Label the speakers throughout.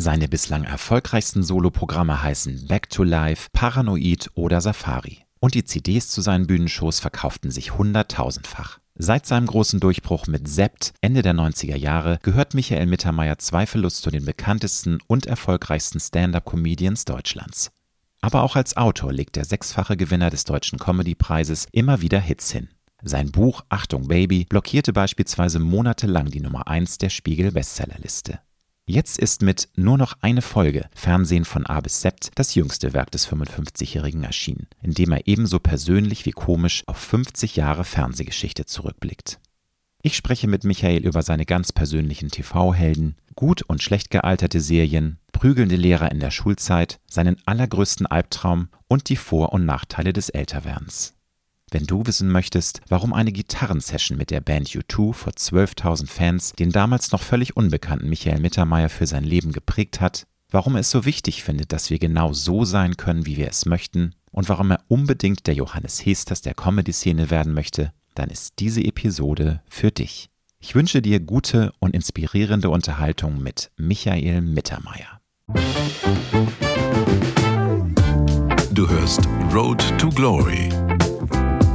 Speaker 1: Seine bislang erfolgreichsten Soloprogramme heißen Back to Life, Paranoid oder Safari. Und die CDs zu seinen Bühnenshows verkauften sich hunderttausendfach. Seit seinem großen Durchbruch mit Sept Ende der 90er Jahre gehört Michael Mittermeier zweifellos zu den bekanntesten und erfolgreichsten Stand-up-Comedians Deutschlands. Aber auch als Autor legt der sechsfache Gewinner des Deutschen Comedy-Preises immer wieder Hits hin. Sein Buch Achtung Baby blockierte beispielsweise monatelang die Nummer 1 der Spiegel-Bestsellerliste. Jetzt ist mit Nur noch eine Folge Fernsehen von A bis Sept das jüngste Werk des 55-Jährigen erschienen, in dem er ebenso persönlich wie komisch auf 50 Jahre Fernsehgeschichte zurückblickt. Ich spreche mit Michael über seine ganz persönlichen TV-Helden, gut und schlecht gealterte Serien, prügelnde Lehrer in der Schulzeit, seinen allergrößten Albtraum und die Vor- und Nachteile des Älterwerdens. Wenn du wissen möchtest, warum eine Gitarrensession mit der Band U2 vor 12.000 Fans den damals noch völlig unbekannten Michael Mittermeier für sein Leben geprägt hat, warum er es so wichtig findet, dass wir genau so sein können, wie wir es möchten, und warum er unbedingt der Johannes Hesters der Comedy-Szene werden möchte, dann ist diese Episode für dich. Ich wünsche dir gute und inspirierende Unterhaltung mit Michael Mittermeier.
Speaker 2: Du hörst Road to Glory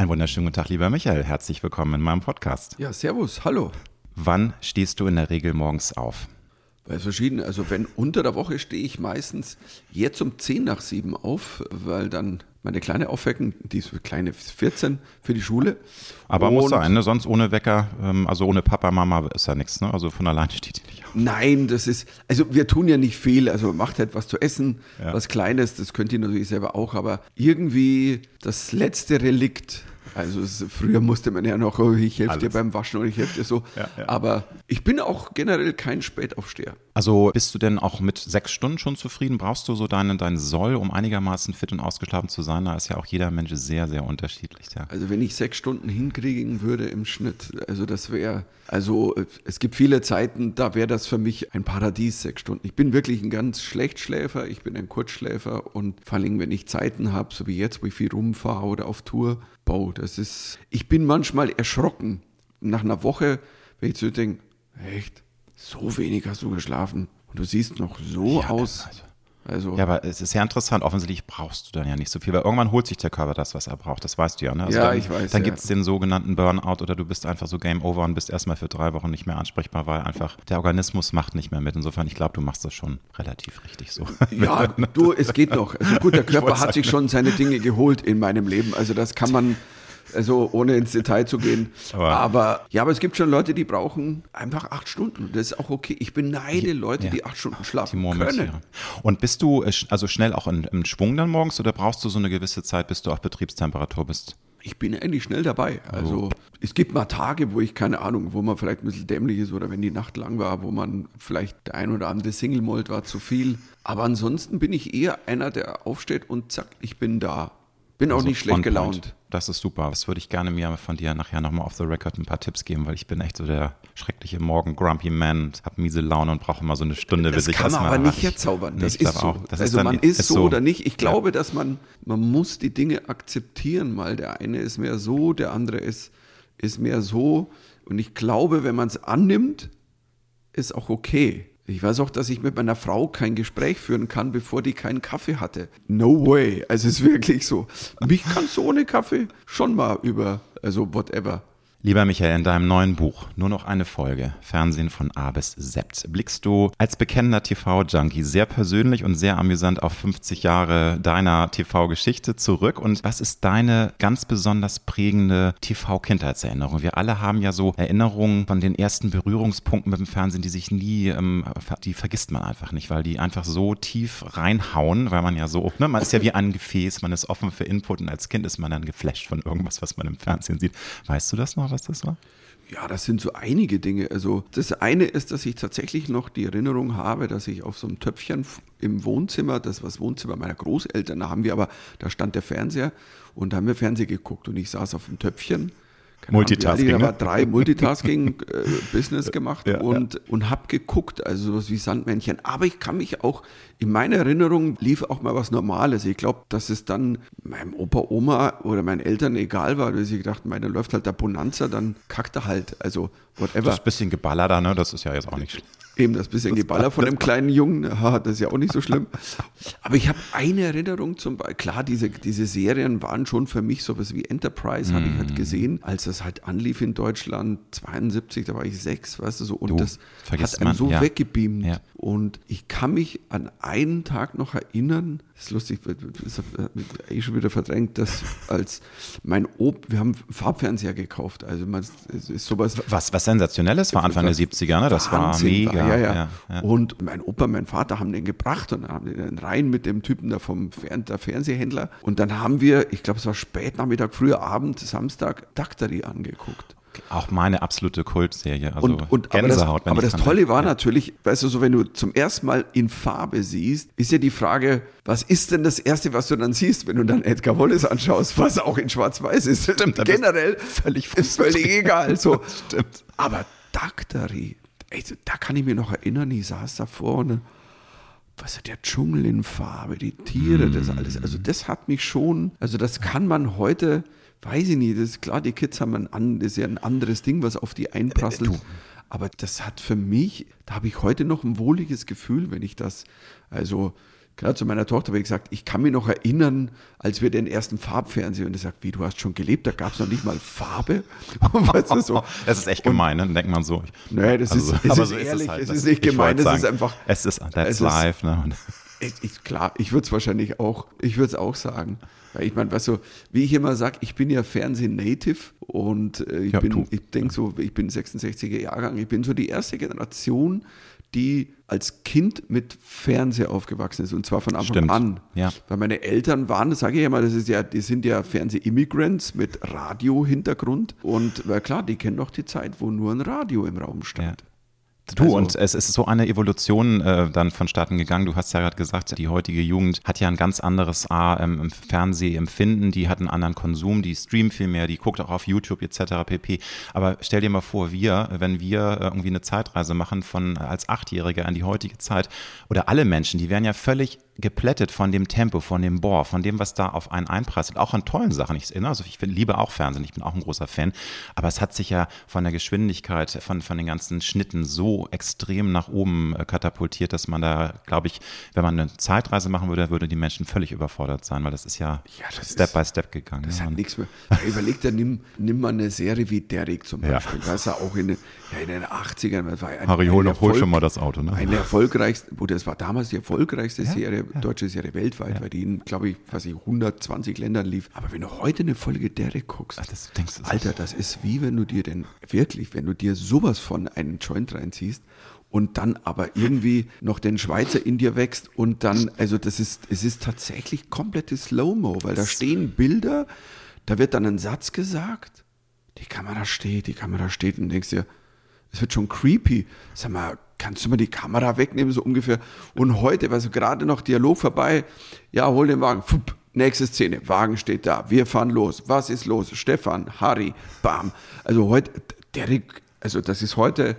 Speaker 1: Einen wunderschönen guten Tag, lieber Michael. Herzlich willkommen in meinem Podcast.
Speaker 3: Ja, servus, hallo.
Speaker 1: Wann stehst du in der Regel morgens auf?
Speaker 3: Bei verschiedenen, also wenn unter der Woche stehe ich meistens jetzt um 10 nach 7 auf, weil dann meine Kleine aufwecken, die ist kleine 14 für die Schule.
Speaker 1: Aber und muss sein, ne? sonst ohne Wecker, ähm, also ohne Papa, Mama ist ja nichts, ne? also von alleine steht die nicht auf.
Speaker 3: Nein, das ist, also wir tun ja nicht viel, also macht halt was zu essen, ja. was Kleines, das könnt ihr natürlich selber auch, aber irgendwie das letzte Relikt also es, früher musste man ja noch, oh, ich helfe dir beim Waschen und ich helfe dir so. Ja, ja. Aber ich bin auch generell kein Spätaufsteher.
Speaker 1: Also bist du denn auch mit sechs Stunden schon zufrieden? Brauchst du so deinen dein Soll, um einigermaßen fit und ausgeschlafen zu sein? Da ist ja auch jeder Mensch sehr, sehr unterschiedlich. Ja.
Speaker 3: Also wenn ich sechs Stunden hinkriegen würde im Schnitt, also das wäre, also es gibt viele Zeiten, da wäre das für mich ein Paradies, sechs Stunden. Ich bin wirklich ein ganz Schlechtschläfer, ich bin ein Kurzschläfer und vor allem, wenn ich Zeiten habe, so wie jetzt, wo ich viel rumfahre oder auf Tour, boah, das ist, ich bin manchmal erschrocken nach einer Woche, wenn ich so denke, echt, so wenig hast du geschlafen und du siehst noch so ja, aus. Also.
Speaker 1: Also ja, aber es ist ja interessant. Offensichtlich brauchst du dann ja nicht so viel, weil irgendwann holt sich der Körper das, was er braucht. Das weißt du ja. Ne?
Speaker 3: Also ja, dann, ich weiß.
Speaker 1: Dann
Speaker 3: ja.
Speaker 1: gibt es den sogenannten Burnout oder du bist einfach so Game Over und bist erstmal für drei Wochen nicht mehr ansprechbar, weil einfach der Organismus macht nicht mehr mit. Insofern, ich glaube, du machst das schon relativ richtig so.
Speaker 3: Ja, du, es geht noch. Also gut, der Körper hat sich schon seine Dinge geholt in meinem Leben. Also das kann man also ohne ins Detail zu gehen. Aber, aber, ja, aber es gibt schon Leute, die brauchen einfach acht Stunden. Das ist auch okay. Ich beneide Leute, ja. die acht Stunden schlafen Moment, können. Ja.
Speaker 1: Und bist du äh, also schnell auch in, im Schwung dann morgens oder brauchst du so eine gewisse Zeit, bis du auf Betriebstemperatur bist?
Speaker 3: ich bin endlich schnell dabei. Also oh. es gibt mal Tage, wo ich keine Ahnung, wo man vielleicht ein bisschen dämlich ist oder wenn die Nacht lang war, wo man vielleicht der ein oder andere Single Mold war zu viel. Aber ansonsten bin ich eher einer, der aufsteht und zack, ich bin da. Bin also auch nicht schlecht gelaunt.
Speaker 1: Das ist super. Das würde ich gerne mir von dir nachher nochmal off the record ein paar Tipps geben, weil ich bin echt so der schreckliche Morgen-Grumpy Man, habe miese Laune und brauche immer so eine Stunde,
Speaker 3: das
Speaker 1: bis ich
Speaker 3: kann man aber nicht herzaubern. Das ist so. Das also ist man ist, ist so oder nicht. Ich glaube, ja. dass man, man muss die Dinge akzeptieren, mal der eine ist mehr so, der andere ist, ist mehr so. Und ich glaube, wenn man es annimmt, ist auch okay. Ich weiß auch, dass ich mit meiner Frau kein Gespräch führen kann, bevor die keinen Kaffee hatte. No way. Also es ist wirklich so. Mich kannst du ohne Kaffee schon mal über, also whatever.
Speaker 1: Lieber Michael, in deinem neuen Buch Nur noch eine Folge, Fernsehen von A bis Sept, blickst du als bekennender TV-Junkie sehr persönlich und sehr amüsant auf 50 Jahre deiner TV-Geschichte zurück. Und was ist deine ganz besonders prägende TV-Kindheitserinnerung? Wir alle haben ja so Erinnerungen von den ersten Berührungspunkten mit dem Fernsehen, die sich nie, ähm, die vergisst man einfach nicht, weil die einfach so tief reinhauen, weil man ja so, ne, man ist ja wie ein Gefäß, man ist offen für Input und als Kind ist man dann geflasht von irgendwas, was man im Fernsehen sieht. Weißt du das noch? Was das war?
Speaker 3: Ja, das sind so einige Dinge. Also das eine ist, dass ich tatsächlich noch die Erinnerung habe, dass ich auf so einem Töpfchen im Wohnzimmer, das war das Wohnzimmer meiner Großeltern, da haben wir aber, da stand der Fernseher und da haben wir Fernsehen geguckt und ich saß auf dem Töpfchen
Speaker 1: Multitasking.
Speaker 3: Ich habe drei Multitasking-Business äh, gemacht ja, und, ja. und habe geguckt, also sowas wie Sandmännchen. Aber ich kann mich auch, in meiner Erinnerung lief auch mal was Normales. Ich glaube, dass es dann meinem Opa, Oma oder meinen Eltern egal war, weil sie gedacht, meine läuft halt der Bonanza, dann kackt er halt. Also whatever.
Speaker 1: Das bisschen Geballer da, ne? Das ist ja jetzt auch nicht schlimm.
Speaker 3: Eben das bisschen Geballer von dem kleinen Jungen, das ist ja auch nicht so schlimm. Aber ich habe eine Erinnerung zum Beispiel, klar, diese, diese Serien waren schon für mich sowas wie Enterprise, habe ich halt mhm. gesehen, als das halt anlief in Deutschland, 72, da war ich sechs, weißt du so, und du, das hat einen man, so ja. weggebeamt. Ja. Und ich kann mich an einen Tag noch erinnern, das ist lustig, das habe ich eh schon wieder verdrängt, dass als mein Ob, wir haben Farbfernseher gekauft, also man, ist sowas.
Speaker 1: Was, was sensationelles war Anfang der 70er, ne? Das Wahnsinn, war mega.
Speaker 3: Ja, ja. ja, Und mein Opa, mein Vater haben den gebracht und haben den rein mit dem Typen da vom Fern der Fernsehhändler. Und dann haben wir, ich glaube, es war spät Nachmittag, früher Abend, Samstag, Daktari angeguckt.
Speaker 1: Auch meine absolute Kultserie. Also
Speaker 3: und, und, Gänsehaut. Aber das, aber das Tolle war ja. natürlich, weißt du, so wenn du zum ersten Mal in Farbe siehst, ist ja die Frage, was ist denn das Erste, was du dann siehst, wenn du dann Edgar Wallace anschaust, was auch in Schwarz-Weiß ist? Stimmt, Generell völlig, ist völlig egal. So. Stimmt. Aber Daktari, da kann ich mich noch erinnern, ich saß da vorne was ist der Dschungel in Farbe, die Tiere, mm. das alles. Also das hat mich schon, also das kann man heute, weiß ich nicht, das ist klar, die Kids haben ein, das ist ja ein anderes Ding, was auf die einprasselt. Äh, aber das hat für mich, da habe ich heute noch ein wohliges Gefühl, wenn ich das, also gerade zu meiner Tochter habe ich gesagt, ich kann mich noch erinnern, als wir den ersten Farbfernseher und er sagt, wie, du hast schon gelebt, da gab es noch nicht mal Farbe.
Speaker 1: weißt du, so. Das ist echt gemein, ne? denkt man so.
Speaker 3: Nee, das also, ist, es ist so ehrlich, ist es, halt, es ist nicht gemein, es ist einfach.
Speaker 1: Es ist, that's es live. Ne?
Speaker 3: Ich, ich, klar, ich würde es wahrscheinlich auch, ich würde es auch sagen. Weil ich meine, weißt du, wie ich immer sage, ich bin ja Fernseh-Native und äh, ich ja, bin, ich denke so, ich bin 66er Jahrgang, ich bin so die erste Generation, die als Kind mit Fernseher aufgewachsen ist und zwar von Anfang Stimmt. an. Ja. Weil meine Eltern waren, das sage ich ja mal, das ist ja, die sind ja Fernseh-Immigrants mit Radio-Hintergrund und weil klar, die kennen doch die Zeit, wo nur ein Radio im Raum stand.
Speaker 1: Ja. Du, also, und es ist so eine Evolution äh, dann vonstatten gegangen. Du hast ja gerade gesagt, die heutige Jugend hat ja ein ganz anderes A, ähm, Fernsehempfinden, die hat einen anderen Konsum, die streamt viel mehr, die guckt auch auf YouTube etc. pp. Aber stell dir mal vor, wir, wenn wir irgendwie eine Zeitreise machen von als Achtjähriger an die heutige Zeit oder alle Menschen, die wären ja völlig geplättet von dem Tempo, von dem Bohr, von dem, was da auf einen einprasselt, auch an tollen Sachen. Ich, also ich liebe auch Fernsehen, ich bin auch ein großer Fan, aber es hat sich ja von der Geschwindigkeit, von, von den ganzen Schnitten so extrem nach oben äh, katapultiert, dass man da, glaube ich, wenn man eine Zeitreise machen würde, würde die Menschen völlig überfordert sein, weil das ist ja, ja das Step ist, by Step gegangen.
Speaker 3: Das ja. hat nichts mehr. Überleg dir, nimm, nimm mal eine Serie wie Derrick zum Beispiel, ja. weißt du, auch in, ja, in den 80ern. Das war
Speaker 1: ein, Harry, hol, Erfolg, hol schon mal das Auto. Ne?
Speaker 3: Eine erfolgreichste, das war damals die erfolgreichste Serie, deutsche Serie weltweit, weil die in, glaube ich, fast 120 Ländern lief. Aber wenn du heute eine Folge Derrick guckst, Ach, das denkst du Alter, das ist wie wenn du dir denn, wirklich, wenn du dir sowas von einen Joint reinziehst und dann aber irgendwie noch den Schweizer in dir wächst und dann, also das ist, es ist tatsächlich komplettes Slow-Mo, weil da stehen Bilder, da wird dann ein Satz gesagt, die Kamera steht, die Kamera steht und denkst dir, es wird schon creepy. Sag mal, kannst du mal die Kamera wegnehmen, so ungefähr. Und heute, weil so gerade noch Dialog vorbei, ja, hol den Wagen, Fupp, nächste Szene, Wagen steht da, wir fahren los, was ist los? Stefan, Harry, bam. Also heute, Derek, also das ist heute,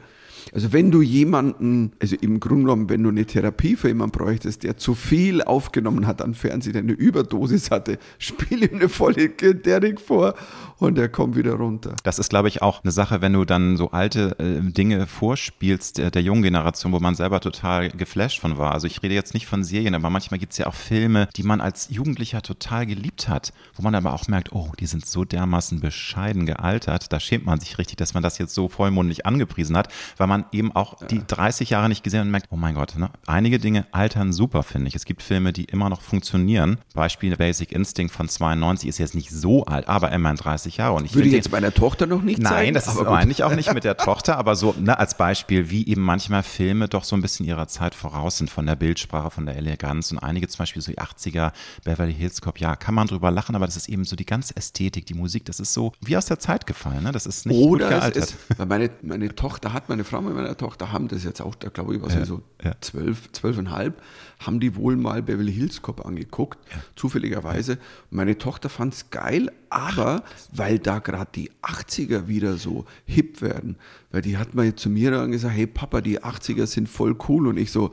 Speaker 3: also wenn du jemanden, also im Grunde genommen, wenn du eine Therapie für jemanden bräuchtest, der zu viel aufgenommen hat an Fernsehen, der eine Überdosis hatte, spiel ihm eine volle Derek vor und er kommt wieder runter.
Speaker 1: Das ist, glaube ich, auch eine Sache, wenn du dann so alte äh, Dinge vorspielst der, der jungen Generation, wo man selber total geflasht von war. Also ich rede jetzt nicht von Serien, aber manchmal gibt es ja auch Filme, die man als Jugendlicher total geliebt hat, wo man aber auch merkt, oh, die sind so dermaßen bescheiden gealtert. Da schämt man sich richtig, dass man das jetzt so vollmundig angepriesen hat, weil man eben auch die 30 Jahre nicht gesehen hat und merkt, oh mein Gott, ne? einige Dinge altern super, finde ich. Es gibt Filme, die immer noch funktionieren. Beispiel Basic Instinct von 92 ist jetzt nicht so alt, aber immerhin 30 Jahre. Und ich
Speaker 3: Würde jetzt meiner Tochter noch nicht
Speaker 1: Nein,
Speaker 3: zeigen.
Speaker 1: das ist
Speaker 3: gut.
Speaker 1: eigentlich auch nicht mit der Tochter, aber so ne, als Beispiel, wie eben manchmal Filme doch so ein bisschen ihrer Zeit voraus sind, von der Bildsprache, von der Eleganz und einige zum Beispiel so die 80er Beverly Hills Cop, ja, kann man drüber lachen, aber das ist eben so die ganze Ästhetik, die Musik, das ist so wie aus der Zeit gefallen, ne? das ist nicht gut
Speaker 3: Oder es
Speaker 1: gealtert.
Speaker 3: ist, meine, meine Tochter hat, meine Frau und meine Tochter haben das jetzt auch, da glaube ich, was sie so
Speaker 1: ja.
Speaker 3: zwölf, zwölfeinhalb, haben die wohl mal Beverly Hills Cop angeguckt, zufälligerweise. Und meine Tochter fand es geil, aber weil da gerade die 80er wieder so hip werden, weil die hat mal zu mir dann gesagt, hey Papa, die 80er sind voll cool und ich so,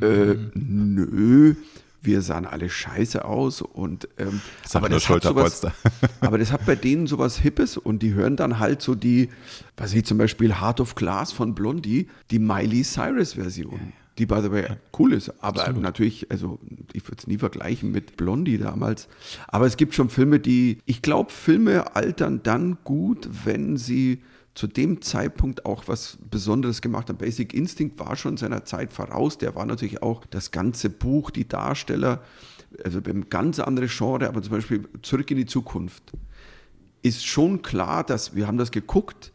Speaker 3: äh, nö, wir sahen alle scheiße aus und ähm,
Speaker 1: Das
Speaker 3: aber das hat sowas, aber das hat bei denen sowas Hippes und die hören dann halt so die, was ich zum Beispiel Heart of Glass von Blondie, die Miley Cyrus Version. Die, by the way, cool ist. Aber natürlich, also ich würde es nie vergleichen mit Blondie damals. Aber es gibt schon Filme, die, ich glaube, Filme altern dann gut, wenn sie zu dem Zeitpunkt auch was Besonderes gemacht haben. Basic Instinct war schon seiner Zeit voraus. Der war natürlich auch das ganze Buch, die Darsteller, also beim ganz andere Genre, aber zum Beispiel Zurück in die Zukunft ist schon klar, dass wir haben das geguckt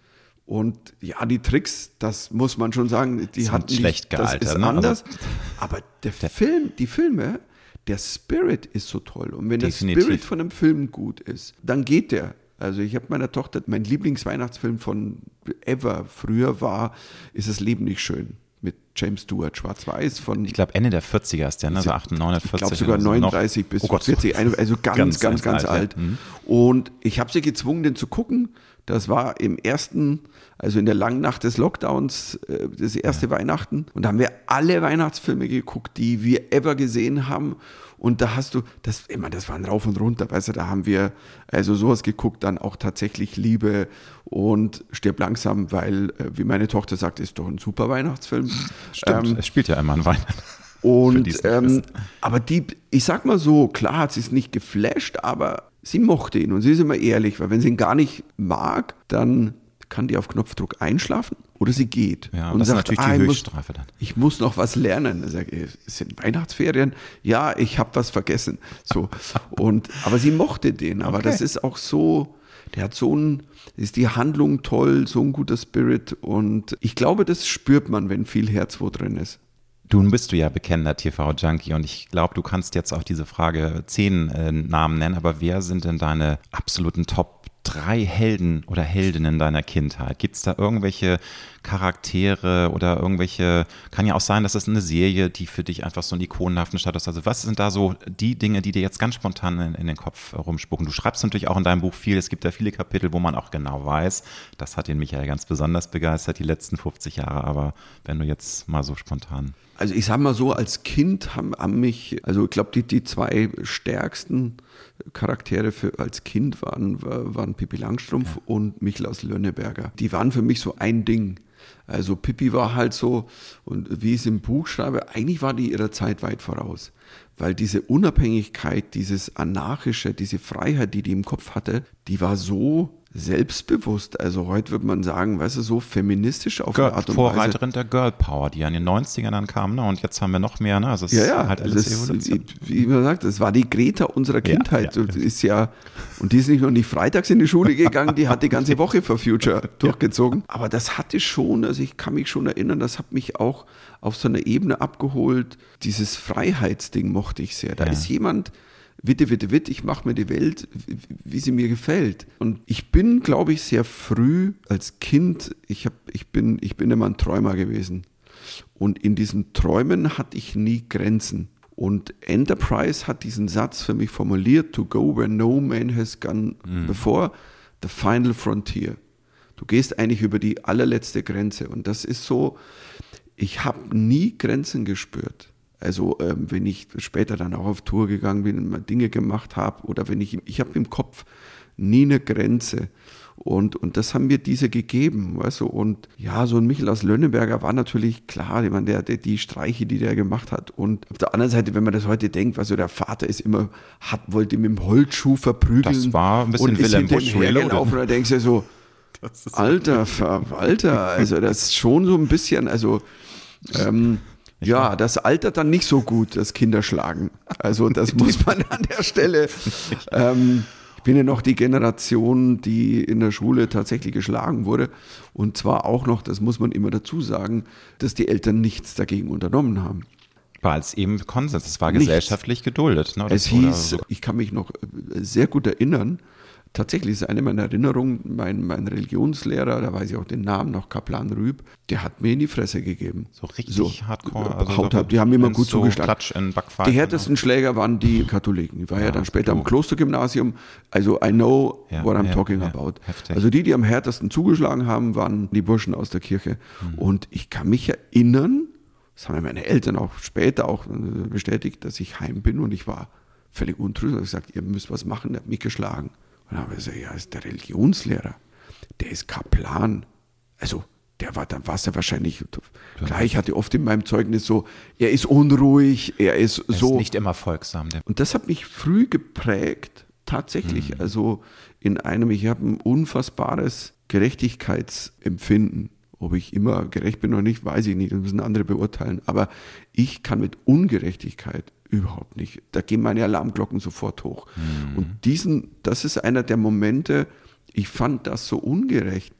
Speaker 3: und ja, die Tricks, das muss man schon sagen, die hatten
Speaker 1: schlecht
Speaker 3: das
Speaker 1: gealtert,
Speaker 3: ist
Speaker 1: ne?
Speaker 3: anders. aber der, Film, die Filme, der Spirit ist so toll. Und wenn
Speaker 1: Definitiv.
Speaker 3: der Spirit von einem Film gut ist, dann geht der. Also ich habe meiner Tochter, mein Lieblingsweihnachtsfilm von ever früher war, ist das Leben nicht schön mit James Stewart, Schwarz-Weiß von
Speaker 1: Ich glaube Ende der 40er ist der, ne? so 8, 940.
Speaker 3: ich glaube sogar
Speaker 1: oder so. Noch-
Speaker 3: 39 bis
Speaker 1: Oh Gott.
Speaker 3: 40, ein- also ganz,
Speaker 1: Ganz,
Speaker 3: ganz,
Speaker 1: ganz alt,
Speaker 3: alt.
Speaker 1: ja. Mhm.
Speaker 3: Und ich habe sie gezwungen, den zu gucken. Das war im ersten, also in der langen Nacht des Lockdowns, äh, das erste Weihnachten. Und da haben wir alle Weihnachtsfilme geguckt, die wir ever gesehen haben. Und da hast du, das, meine, das waren rauf und runter, weißt du, da haben wir also sowas geguckt, dann auch tatsächlich Liebe und stirb langsam, weil, äh, wie meine Tochter sagt, ist doch ein super Weihnachtsfilm.
Speaker 1: Stimmt,
Speaker 3: Ähm,
Speaker 1: es spielt ja immer ein Weihnachten.
Speaker 3: Und ähm, aber die, ich sag mal so, klar hat sie es nicht geflasht, aber sie mochte ihn und sie ist immer ehrlich, weil wenn sie ihn gar nicht mag, dann kann die auf Knopfdruck einschlafen oder sie geht.
Speaker 1: Ja, und das ist natürlich die
Speaker 3: ich muss-
Speaker 1: Höchststrafe dann.
Speaker 3: Ich muss noch was lernen. Ich, es sind Weihnachtsferien. Ja, ich habe was vergessen. So und aber sie mochte den. Aber
Speaker 1: Okay.
Speaker 3: das ist auch so. Der hat so ein, ist die Handlung toll, so ein guter Spirit und ich glaube, das spürt man, wenn viel Herz wo drin ist.
Speaker 1: Nun bist du ja bekennender TV-Junkie und ich glaube, du kannst jetzt auf diese Frage zehn äh, Namen nennen, aber wer sind denn deine absoluten Top drei Helden oder Heldinnen deiner Kindheit? Gibt es da irgendwelche Charaktere oder irgendwelche, kann ja auch sein, dass es eine Serie, die für dich einfach so einen ikonenhaften Status hat. Also was sind da so die Dinge, die dir jetzt ganz spontan in, in den Kopf rumspucken? Du schreibst natürlich auch in deinem Buch viel, es gibt ja viele Kapitel, wo man auch genau weiß, das hat den Michael ganz besonders begeistert, die letzten 50 Jahre, aber wenn du jetzt mal so spontan
Speaker 3: Also ich sag mal so, als Kind haben, haben mich, also ich glaube, die, die zwei stärksten Charaktere für, als Kind waren, war- waren Pippi Langstrumpf und Michel aus Lönneberger. Die waren für mich so ein Ding. Also Pippi war halt so, und wie ich es im Buch schreibe, eigentlich war die ihrer Zeit weit voraus. Weil diese Unabhängigkeit, dieses Anarchische, diese Freiheit, die die im Kopf hatte, die war so selbstbewusst. Also heute würde man sagen, weißt du, so feministisch auf
Speaker 1: Girl,
Speaker 3: eine Art und Weise.
Speaker 1: Vorreiterin der Girl Power, die ja in den 90ern dann kam, ne? Und jetzt haben wir noch mehr, ne? Also es
Speaker 3: Ja, ja,
Speaker 1: ist halt alles Evolution.
Speaker 3: wie man sagt, das war die Greta unserer Kindheit.
Speaker 1: ja.
Speaker 3: Das ist ja, und die ist nicht nur nicht freitags in die Schule gegangen, die hat die ganze Woche for Future durchgezogen. Aber das hatte schon, also ich kann mich schon erinnern, das hat mich auch auf so einer Ebene abgeholt. Dieses Freiheitsding mochte ich sehr. Da
Speaker 1: Ja.
Speaker 3: ist jemand, Witte, Witte, Witte, ich mache mir die Welt, wie, sie mir gefällt. Und ich bin, glaube ich, sehr früh als Kind, ich, hab, ich, bin, ich bin immer ein Träumer gewesen. Und in diesen Träumen hatte ich nie Grenzen. Und Enterprise hat diesen Satz für mich formuliert, to go where no man has gone before, the final frontier. Du gehst eigentlich über die allerletzte Grenze. Und das ist so, ich habe nie Grenzen gespürt. Also ähm, wenn ich später dann auch auf Tour gegangen bin und mal Dinge gemacht habe oder wenn ich, ich habe im Kopf nie eine Grenze. Und, und das haben mir diese gegeben, weißt du. Und ja, so ein Michael aus Lönneberger war natürlich klar, ich meine, der, der, die Streiche, die der gemacht hat. Und auf der anderen Seite, wenn man das heute denkt, weißt du, der Vater ist immer, hat, wollte mit dem Holzschuh verprügeln.
Speaker 1: Das war ein bisschen
Speaker 3: und ihm
Speaker 1: Busch.
Speaker 3: Und da denkst du so, Alter Verwalter, also das ist schon so ein bisschen, also ähm, ja, das altert dann nicht so gut, das Kinderschlagen. Also das muss man an der Stelle. Ähm, ich bin ja noch die Generation, die in der Schule tatsächlich geschlagen wurde. Und zwar auch noch, das muss man immer dazu sagen, dass die Eltern nichts dagegen unternommen haben.
Speaker 1: Weil es eben Konsens, es war gesellschaftlich Nichts. geduldet.
Speaker 3: Ne? Es hieß, so. ich kann mich noch sehr gut erinnern, Tatsächlich ist eine meiner Erinnerungen, mein, mein Religionslehrer, da weiß ich auch den Namen noch, Kaplan Rüb, der hat mir in die Fresse gegeben.
Speaker 1: So richtig so, hardcore. Also
Speaker 3: Haut ab, die haben immer gut so zugeschlagen. Die härtesten genau. Schläger waren die Katholiken. Ich war ja, ja dann später am Klostergymnasium. Also I know ja, what I'm ja, talking about. Heftig. Also die, die am härtesten zugeschlagen haben, waren die Burschen aus der Kirche. Mhm. Und ich kann mich erinnern, das haben meine Eltern auch später auch bestätigt, dass ich heim bin und ich war völlig untrüglich. Ich habe gesagt, ihr müsst was machen, der hat mich geschlagen. Und dann habe ich gesagt, ja, ist der Religionslehrer, der ist Kaplan. Also, der war, dann ja wahrscheinlich, klar, ich hatte oft in meinem Zeugnis so, er ist unruhig, er ist er so.
Speaker 1: Ist nicht immer folgsam.
Speaker 3: Und das hat mich früh geprägt, tatsächlich. Mhm. Also in einem, ich habe ein unfassbares Gerechtigkeitsempfinden. Ob ich immer gerecht bin oder nicht, weiß ich nicht, das müssen andere beurteilen. Aber ich kann mit Ungerechtigkeit Überhaupt nicht. Da gehen meine Alarmglocken sofort hoch. Mhm. Und diesen, das ist einer der Momente, ich fand das so ungerecht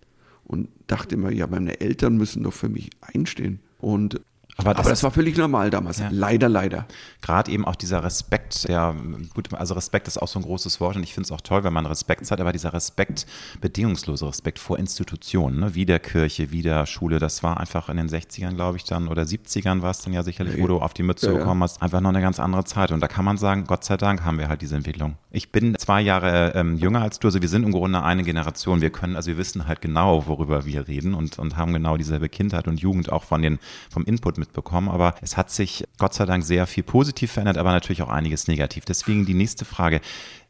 Speaker 3: und dachte immer, ja, meine Eltern müssen doch für mich einstehen. Und aber das, Aber das war völlig normal damals. Ja. Leider, leider.
Speaker 1: Gerade eben auch dieser Respekt, ja, gut, also Respekt ist auch so ein großes Wort und ich finde es auch toll, wenn man Respekt hat, aber dieser Respekt, bedingungslose Respekt vor Institutionen, ne, wie der Kirche, wie der Schule, das war einfach in den 60ern, glaube ich, dann oder 70ern war es dann ja sicherlich, ja, wo du auf die Mütze ja, bekommen hast, einfach noch eine ganz andere Zeit. Und da kann man sagen, Gott sei Dank haben wir halt diese Entwicklung. Ich bin zwei Jahre ähm, jünger als du, also wir sind im Grunde eine Generation. Wir können, also wir wissen halt genau, worüber wir reden und, und haben genau dieselbe Kindheit und Jugend auch von den, vom Input mit mitbekommen, aber es hat sich Gott sei Dank sehr viel positiv verändert, aber natürlich auch einiges negativ. Deswegen die nächste Frage.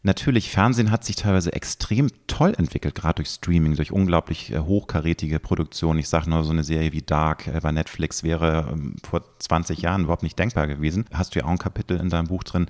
Speaker 1: Natürlich, Fernsehen hat sich teilweise extrem toll entwickelt, gerade durch Streaming, durch unglaublich äh, hochkarätige Produktionen. Ich sage nur, so eine Serie wie Dark äh, bei Netflix wäre ähm, vor 20 Jahren überhaupt nicht denkbar gewesen. Hast du ja auch ein Kapitel in deinem Buch drin.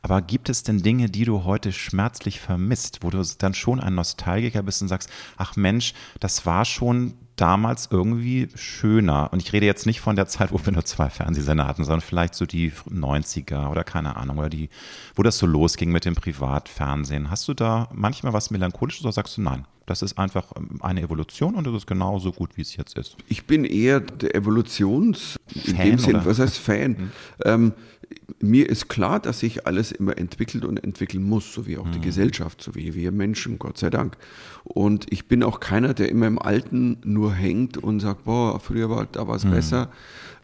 Speaker 1: Aber gibt es denn Dinge, die du heute schmerzlich vermisst, wo du dann schon ein Nostalgiker bist und sagst, ach Mensch, das war schon damals irgendwie schöner. Und ich rede jetzt nicht von der Zeit, wo wir nur zwei Fernsehsender hatten, sondern vielleicht so die 90er oder keine Ahnung, oder die, wo das so losging mit dem Privatfernsehen. Hast du da manchmal was Melancholisches oder sagst du nein? Das ist einfach ähm, eine Evolution und das ist genauso gut, wie es jetzt ist.
Speaker 3: Ich bin eher der Evolutions, in Fan, dem Sinn, was heißt Fan? Mhm. Ähm, mir ist klar, dass sich alles immer entwickelt und entwickeln muss, so wie auch mhm. die Gesellschaft, so wie wir Menschen, Gott sei Dank. Und ich bin auch keiner, der immer im Alten nur hängt und sagt, boah, früher war da was mhm. besser.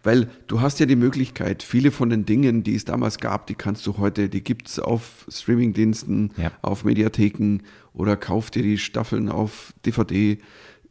Speaker 3: Weil du hast ja die Möglichkeit, viele von den Dingen, die es damals gab, die kannst du heute, die gibt es auf Streamingdiensten, ja. auf Mediatheken oder kauf dir die Staffeln auf DVD.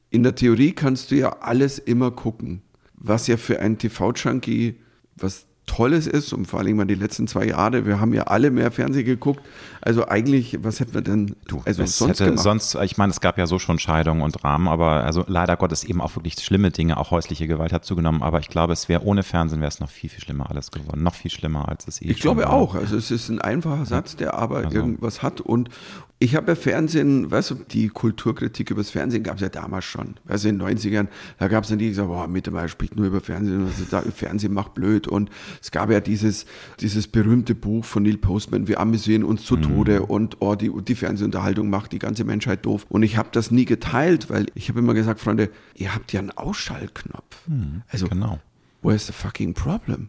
Speaker 3: In der Theorie kannst du ja alles immer gucken, was ja für einen TV-Junkie was Tolles ist und vor allem mal die letzten zwei Jahre, wir haben ja alle mehr Fernsehen geguckt. Also eigentlich, was hätten wir denn
Speaker 1: du, also sonst hätte gemacht? sonst, ich meine, es gab ja so schon Scheidungen und Dramen, aber also leider Gottes eben auch wirklich schlimme Dinge, auch häusliche Gewalt hat zugenommen, aber ich glaube, es wäre ohne Fernsehen wäre es noch viel, viel schlimmer alles geworden, noch viel schlimmer als es
Speaker 3: eh Ich glaube war. auch, also es ist ein einfacher Satz, der aber also. irgendwas hat und ich habe ja Fernsehen, weißt du, die Kulturkritik über das Fernsehen gab es ja damals schon. Weißt du, in den 90ern, da gab es dann die, die gesagt boah, Mittermeier spricht nur über Fernsehen, also Fernsehen macht blöd. Und es gab ja dieses, dieses berühmte Buch von Neil Postman, wir amüsieren uns zu Tode mhm. und oh, die, die Fernsehunterhaltung macht die ganze Menschheit doof. Und ich habe das nie geteilt, weil ich habe immer gesagt, Freunde, ihr habt ja einen Ausschaltknopf. Mhm, also, genau. where's the fucking problem?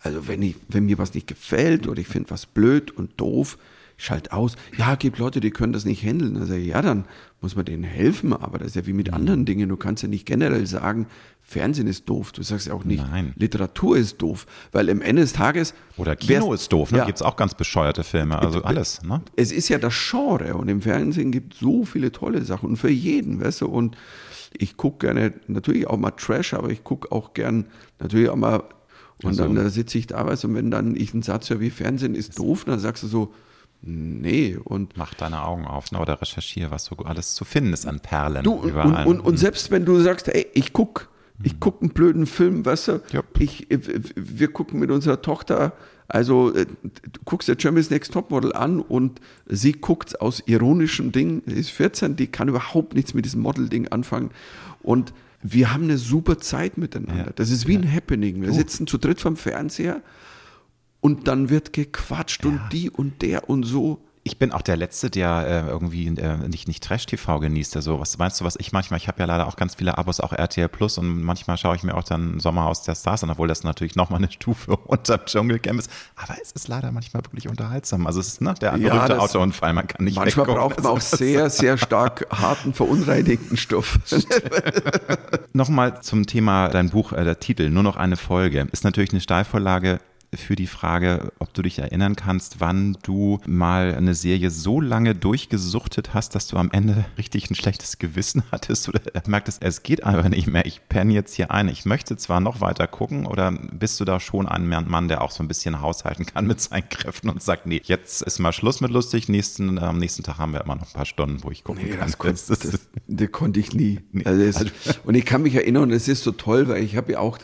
Speaker 3: Also wenn, ich, wenn mir was nicht gefällt oder ich finde was blöd und doof, schalt aus. Ja, gibt Leute, die können das nicht handeln. Also ja, dann muss man denen helfen, aber das ist ja wie mit anderen Dingen. Du kannst ja nicht generell sagen, Fernsehen ist doof. Du sagst ja auch nicht, Nein. Literatur ist doof, weil am Ende des Tages.
Speaker 1: Oder Kino ist doof, ne? Ja. Gibt es auch ganz bescheuerte Filme, also alles. Ne?
Speaker 3: Es ist ja das Genre und im Fernsehen gibt es so viele tolle Sachen und für jeden, weißt du, und ich gucke gerne natürlich auch mal Trash, aber ich gucke auch gern natürlich auch mal und also. dann da sitze ich da, weißt du, und wenn dann ich einen Satz höre wie Fernsehen ist doof, dann sagst du so, Nee, und.
Speaker 1: Mach deine Augen auf, ne? oder recherchiere, was so alles zu finden ist an Perlen.
Speaker 3: Du, und, und, und, und, selbst wenn du sagst, ey, ich guck, ich mhm. guck einen blöden Film, weißt du, ich, wir gucken mit unserer Tochter Also äh, du guckst dir Germany's Next Topmodel an und sie guckt aus ironischem Ding, sie ist 14, die kann überhaupt nichts mit diesem Model-Ding anfangen und wir haben eine super Zeit miteinander.
Speaker 1: Ja.
Speaker 3: Das ist wie ein Happening. Wir sitzen zu dritt vom Fernseher und dann wird gequatscht und die und der und so.
Speaker 1: Ich bin auch der Letzte, der äh, irgendwie äh, nicht, nicht Trash-TV genießt. Also, was meinst du, was ich manchmal, ich habe ja leider auch ganz viele Abos, auch RTL Plus und manchmal schaue ich mir auch dann Sommerhaus der Stars an, obwohl das natürlich nochmal eine Stufe unter Dschungelcamp ist. Aber es ist leider manchmal wirklich unterhaltsam. Also, es ist ne, der
Speaker 3: Ja,
Speaker 1: berühmte Autounfall, man kann nicht
Speaker 3: Manchmal braucht man auch sehr, sehr stark harten, verunreinigten Stoff.
Speaker 1: Nochmal zum Thema dein Buch, äh, der Titel, nur noch eine Folge, ist natürlich eine Steilvorlage für die Frage, ob du dich erinnern kannst, wann du mal eine Serie so lange durchgesuchtet hast, dass du am Ende richtig ein schlechtes Gewissen hattest oder merktest, es geht einfach nicht mehr, ich penne jetzt hier ein. Ich möchte zwar noch weiter gucken oder bist du da schon ein Mann, der auch so ein bisschen haushalten kann mit seinen Kräften und sagt, nee, jetzt ist mal Schluss mit lustig, nächsten, äh, am nächsten Tag haben wir immer noch ein paar Stunden, wo ich gucken
Speaker 3: Nee,
Speaker 1: kann.
Speaker 3: das,
Speaker 1: Das
Speaker 3: das, das konnte ich nie. Also es, und ich kann mich erinnern, es ist so toll, weil ich habe ja auch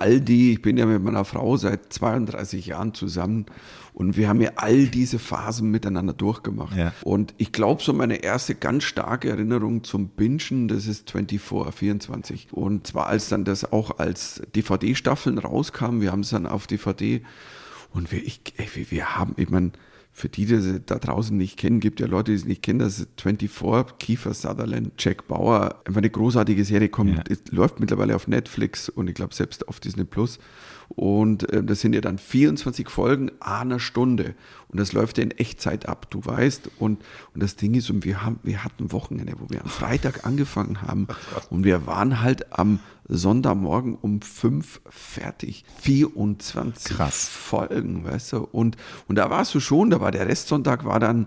Speaker 3: all die, ich bin ja mit meiner Frau seit 32 Jahren zusammen und wir haben ja all diese Phasen miteinander durchgemacht.
Speaker 1: Ja.
Speaker 3: Und ich glaube, so meine erste ganz starke Erinnerung zum Bingen, das ist 24, 24. Und zwar als dann das auch als DVD-Staffeln rauskam, wir haben es dann auf DVD und wir, ich, ey, wir, wir haben, ich meine, für die, die das da draußen nicht kennen, gibt ja Leute, die es nicht kennen, das ist 24, Kiefer Sutherland, Jack Bauer, einfach eine großartige Serie, kommt,
Speaker 1: Ja.
Speaker 3: es läuft mittlerweile auf Netflix und ich glaube selbst auf Disney Plus. Und äh, das sind ja dann 24 Folgen, einer Stunde. Und das läuft ja in Echtzeit ab, du weißt. Und, und das Ding ist, und wir, haben, wir hatten Wochenende, wo wir am Freitag angefangen haben. Und wir waren halt am Sonntagmorgen um fünf fertig. 24
Speaker 1: Krass.
Speaker 3: Folgen, weißt du. Und, und da warst du schon, da war der Restsonntag, war dann.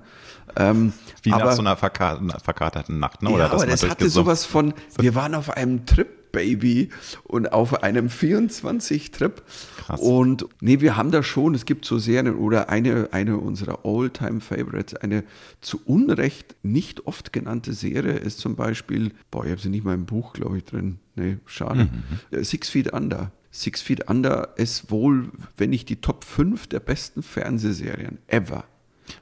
Speaker 3: Ähm,
Speaker 1: Wie nach
Speaker 3: aber-
Speaker 1: so einer verka verkaterten Nacht, ne?
Speaker 3: ja,
Speaker 1: Oder
Speaker 3: aber
Speaker 1: dass man
Speaker 3: das hatte sowas von, wir waren auf einem Trip, Baby, und auf einem 24-Trip.
Speaker 1: Krass.
Speaker 3: Und nee, wir haben da schon, es gibt so Serien oder eine, eine unserer All-Time-Favorites, eine zu Unrecht nicht oft genannte Serie ist zum Beispiel, boah, ich habe sie nicht mal im Buch, glaube ich, drin. Nee, schade.
Speaker 1: Mhm.
Speaker 3: Äh, Six Feet Under. Six Feet Under ist wohl, wenn nicht die Top 5 der besten Fernsehserien ever.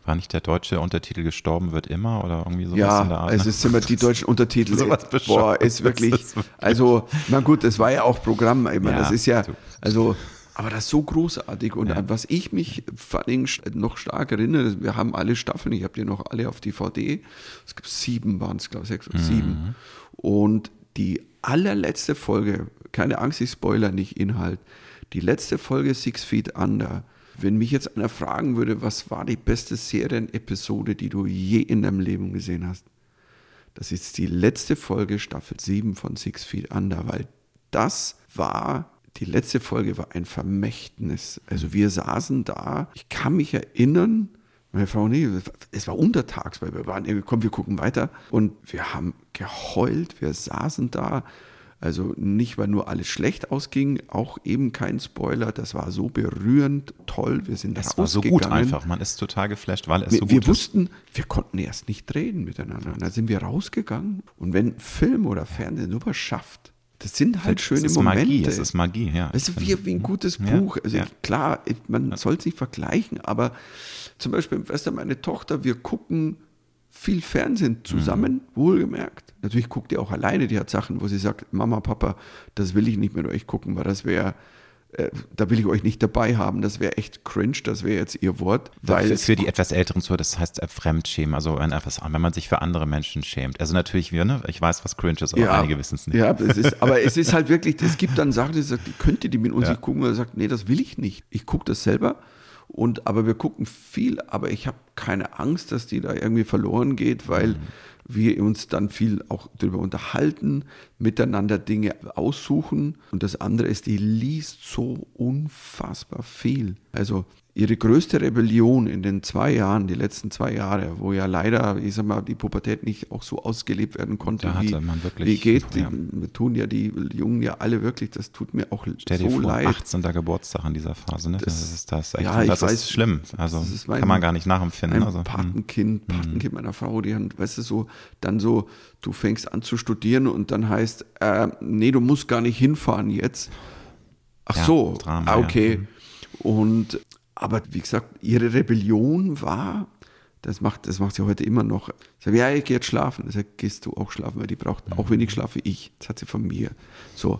Speaker 1: War nicht der deutsche Untertitel gestorben wird immer oder irgendwie sowas
Speaker 3: Ja,
Speaker 1: in der Art?
Speaker 3: also
Speaker 1: ne?
Speaker 3: es sind immer die deutschen Untertitel.
Speaker 1: Sowas
Speaker 3: Boah, ist wirklich,
Speaker 1: ist wirklich-
Speaker 3: also, na gut, das war ja auch Programm, ich meine,
Speaker 1: Ja,
Speaker 3: das ist ja, also, aber das ist so großartig und
Speaker 1: Ja.
Speaker 3: an was ich mich vor allem noch stark erinnere, wir haben alle Staffeln, ich habe die noch alle auf DVD, es gibt sieben waren es, glaube ich, sechs oder
Speaker 1: Mhm.
Speaker 3: sieben und die allerletzte Folge, keine Angst, ich spoiler nicht Inhalt, die letzte Folge Six Feet Under, wenn mich jetzt einer fragen würde, was war die beste Serienepisode, die du je in deinem Leben gesehen hast? Das ist die letzte Folge Staffel 7 von Six Feet Under, weil das war, die letzte Folge war ein Vermächtnis. Also wir saßen da, ich kann mich erinnern, meine Frau, nee, es war untertags, weil wir waren, komm, wir gucken weiter. Und wir haben geheult, wir saßen da. Also nicht, weil nur alles schlecht ausging, auch eben kein Spoiler. Das war so berührend, toll. Wir sind
Speaker 1: es war so gut einfach. Man ist total geflasht, weil es
Speaker 3: Wir,
Speaker 1: so gut
Speaker 3: wir
Speaker 1: ist.
Speaker 3: wussten, wir konnten erst nicht reden miteinander. Und da sind wir rausgegangen. Und wenn Film oder Fernsehen sowas schafft, das sind halt schöne
Speaker 1: es ist
Speaker 3: Momente.
Speaker 1: Magie, es ist Magie, ja.
Speaker 3: Du, wie, wie ein gutes
Speaker 1: Ja,
Speaker 3: Buch. Also
Speaker 1: ja.
Speaker 3: klar, man soll es nicht vergleichen, aber zum Beispiel, weißt du, meine Tochter, wir gucken viel Fernsehen zusammen,
Speaker 1: Mhm.
Speaker 3: wohlgemerkt. Natürlich guckt ihr auch alleine, die hat Sachen, wo sie sagt, Mama, Papa, das will ich nicht mit euch gucken, weil das wäre, äh, da will ich euch nicht dabei haben, das wäre echt cringe, das wäre jetzt ihr Wort. Weil
Speaker 1: für, die etwas älteren Zuhörer, das heißt äh, Fremdschämen, also wenn, etwas, wenn man sich für andere Menschen schämt. Also natürlich, wir, ne? ich weiß, was cringe ist, aber einige wissen es nicht.
Speaker 3: Ja, es ist, aber es ist halt wirklich, es gibt dann Sachen, die sagt, die könnte die mit uns
Speaker 1: Ja.
Speaker 3: nicht gucken, oder sagt, nee, das will ich nicht. Ich gucke das selber. Und aber wir gucken viel, aber ich habe keine Angst, dass die da irgendwie verloren geht, weil
Speaker 1: Mhm.
Speaker 3: wir uns dann viel auch darüber unterhalten, miteinander Dinge aussuchen. Und das andere ist, die liest so unfassbar viel. Also ihre größte Rebellion in den zwei Jahren, die letzten zwei Jahre, wo ja leider, ich sag mal, die Pubertät nicht auch so ausgelebt werden konnte,
Speaker 1: Da
Speaker 3: wie,
Speaker 1: man wirklich-
Speaker 3: wie geht. Die,
Speaker 1: ja.
Speaker 3: tun ja die Jungen ja alle wirklich, das tut mir auch
Speaker 1: Stell dir
Speaker 3: so
Speaker 1: vor,
Speaker 3: leid.
Speaker 1: 18. Geburtstag in dieser Phase, ne? Das, ist das echt,
Speaker 3: ja, ich
Speaker 1: das
Speaker 3: weiß,
Speaker 1: ist schlimm. Also
Speaker 3: das ist mein-
Speaker 1: kann man gar nicht nachempfinden.
Speaker 3: Ein
Speaker 1: Also, hm.
Speaker 3: Patenkind, Patenkind meiner Frau, die haben, weißt du, so, dann so, du fängst an zu studieren und dann heißt, äh, nee, du musst gar nicht hinfahren jetzt. Ach
Speaker 1: Ja,
Speaker 3: so,
Speaker 1: Drama,
Speaker 3: ah,
Speaker 1: ja.
Speaker 3: okay.
Speaker 1: Mhm.
Speaker 3: Und Aber wie gesagt, ihre Rebellion war, das macht, das macht sie heute immer noch. Ich sage, ja, ich gehe jetzt schlafen. Ich sage, gehst du auch schlafen, weil die braucht auch wenig Schlaf wie ich. Das hat sie von mir. So,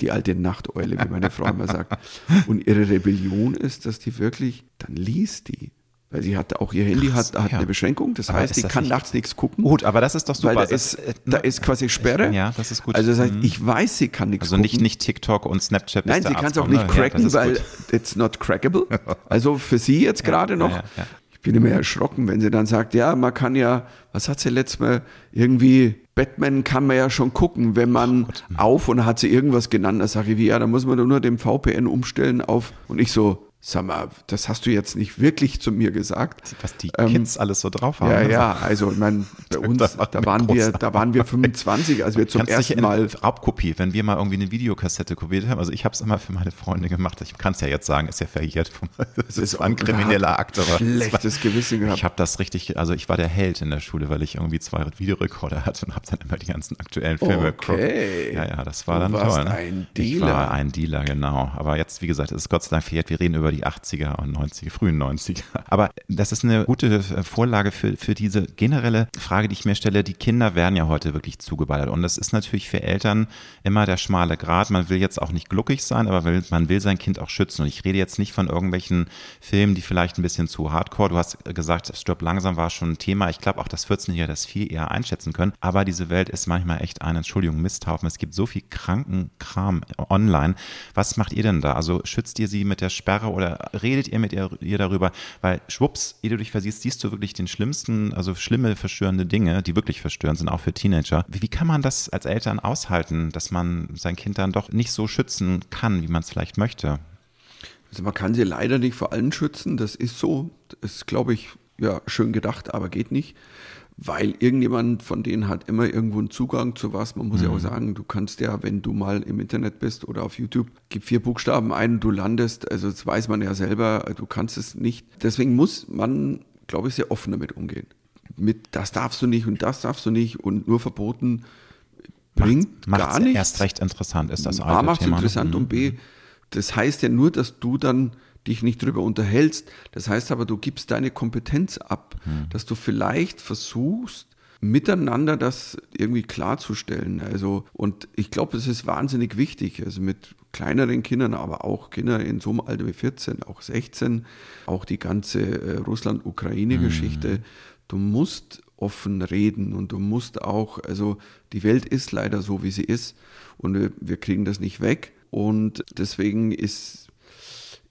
Speaker 3: die alte Nachteule, wie meine Frau immer sagt. Und ihre Rebellion ist, dass die wirklich, dann liest die. Weil sie hat auch, ihr Handy
Speaker 1: Krass,
Speaker 3: hat, hat
Speaker 1: ja.
Speaker 3: eine Beschränkung. Das
Speaker 1: Aber
Speaker 3: heißt, die
Speaker 1: das
Speaker 3: kann nachts nichts gucken.
Speaker 1: Gut, aber das ist doch super.
Speaker 3: Weil da ist,
Speaker 1: äh,
Speaker 3: da ist quasi Sperre.
Speaker 1: Ja, das ist gut.
Speaker 3: Also das heißt,
Speaker 1: Mhm.
Speaker 3: ich weiß, sie kann nichts
Speaker 1: Also
Speaker 3: gucken.
Speaker 1: nicht, nicht TikTok und Snapchat.
Speaker 3: Nein, sie kann es auch nicht
Speaker 1: ne? Ja,
Speaker 3: cracken,
Speaker 1: ist
Speaker 3: weil it's not crackable. Also für sie jetzt gerade noch.
Speaker 1: ja, ja.
Speaker 3: Ich bin immer erschrocken, wenn sie dann sagt, ja, man kann ja, was hat sie letztes Mal, irgendwie, Batman kann man ja schon gucken, wenn man auf und hat sie irgendwas genannt, da sage ich, wie, ja, da muss man nur den VPN umstellen auf und ich so, sag mal, das hast du jetzt nicht wirklich zu mir gesagt.
Speaker 1: Was die
Speaker 3: Ähm,
Speaker 1: Kids alles so drauf haben.
Speaker 3: Ja,
Speaker 1: ne?
Speaker 3: ja, also ich meine, bei uns, da
Speaker 1: mir
Speaker 3: waren wir, da waren wir 25, als wir zum ersten Mal
Speaker 1: Raubkopie, wenn wir mal irgendwie eine Videokassette kopiert haben, also ich habe es immer für meine Freunde gemacht, ich kann es ja jetzt sagen, ist ja verjährt, das ist ein krimineller Akt, aber
Speaker 3: schlechtes Gewissen gehabt.
Speaker 1: ich habe das richtig, also ich war der Held in der Schule, weil ich irgendwie zwei Videorekorder hatte und habe dann immer die ganzen aktuellen Filme geguckt.
Speaker 3: Okay.
Speaker 1: Ja, ja, das war
Speaker 3: Du
Speaker 1: dann
Speaker 3: warst
Speaker 1: toll. Ne?
Speaker 3: ein
Speaker 1: Ich
Speaker 3: Dealer.
Speaker 1: war ein Dealer, genau. Aber jetzt, wie gesagt, es ist Gott sei Dank verjährt, wir reden über die 80er und 90er, frühen 90er. Aber das ist eine gute äh, Vorlage für, für diese generelle Frage, die ich mir stelle. Die Kinder werden ja heute wirklich zugeballert. Und das ist natürlich für Eltern immer der schmale Grat. Man will jetzt auch nicht gluckig sein, aber will, man will sein Kind auch schützen. Und ich rede jetzt nicht von irgendwelchen Filmen, die vielleicht ein bisschen zu hardcore. Du hast gesagt, Stirb langsam war schon ein Thema. Ich glaube auch, dass 14-Jährige das viel eher einschätzen können. Aber diese Welt ist manchmal echt ein, Entschuldigung, Misthaufen. Es gibt so viel kranken Kram online. Was macht ihr denn da? Also schützt ihr sie mit der Sperre oder redet ihr mit ihr, ihr darüber? Weil schwupps, ehe du dich versiehst, siehst du wirklich den schlimmsten, also schlimme, verstörende Dinge, die wirklich verstörend sind, auch für Teenager. Wie, wie kann man das als Eltern aushalten, dass man sein Kind dann doch nicht so schützen kann, wie man es vielleicht möchte?
Speaker 3: Also man kann sie leider nicht vor allen schützen, das ist so. Das ist, glaube ich, ja, schön gedacht, aber geht nicht. Weil irgendjemand von denen hat immer irgendwo einen Zugang zu was. Man muss ja auch sagen, du kannst ja, wenn du mal im Internet bist oder auf YouTube, gib vier Buchstaben ein und du landest. Also das weiß man ja selber, du kannst es nicht. Deswegen muss man, glaube ich, sehr offen damit umgehen. Mit das darfst du nicht und das darfst du nicht und nur verboten bringt
Speaker 1: Macht's
Speaker 3: gar nichts.
Speaker 1: erst recht interessant, ist das
Speaker 3: A macht es
Speaker 1: ne?
Speaker 3: interessant
Speaker 1: Mhm.
Speaker 3: und B, das heißt ja nur, dass du dann dich nicht drüber unterhältst. Das heißt aber, du gibst deine Kompetenz ab,
Speaker 1: Mhm.
Speaker 3: dass du vielleicht versuchst, miteinander das irgendwie klarzustellen. Also, und ich glaube, es ist wahnsinnig wichtig, also mit kleineren Kindern, aber auch Kinder in so einem Alter wie 14, auch 16, auch die ganze äh, Russland-Ukraine-Geschichte. Du musst offen reden und du musst auch, also die Welt ist leider so, wie sie ist und wir, wir kriegen das nicht weg. Und deswegen ist,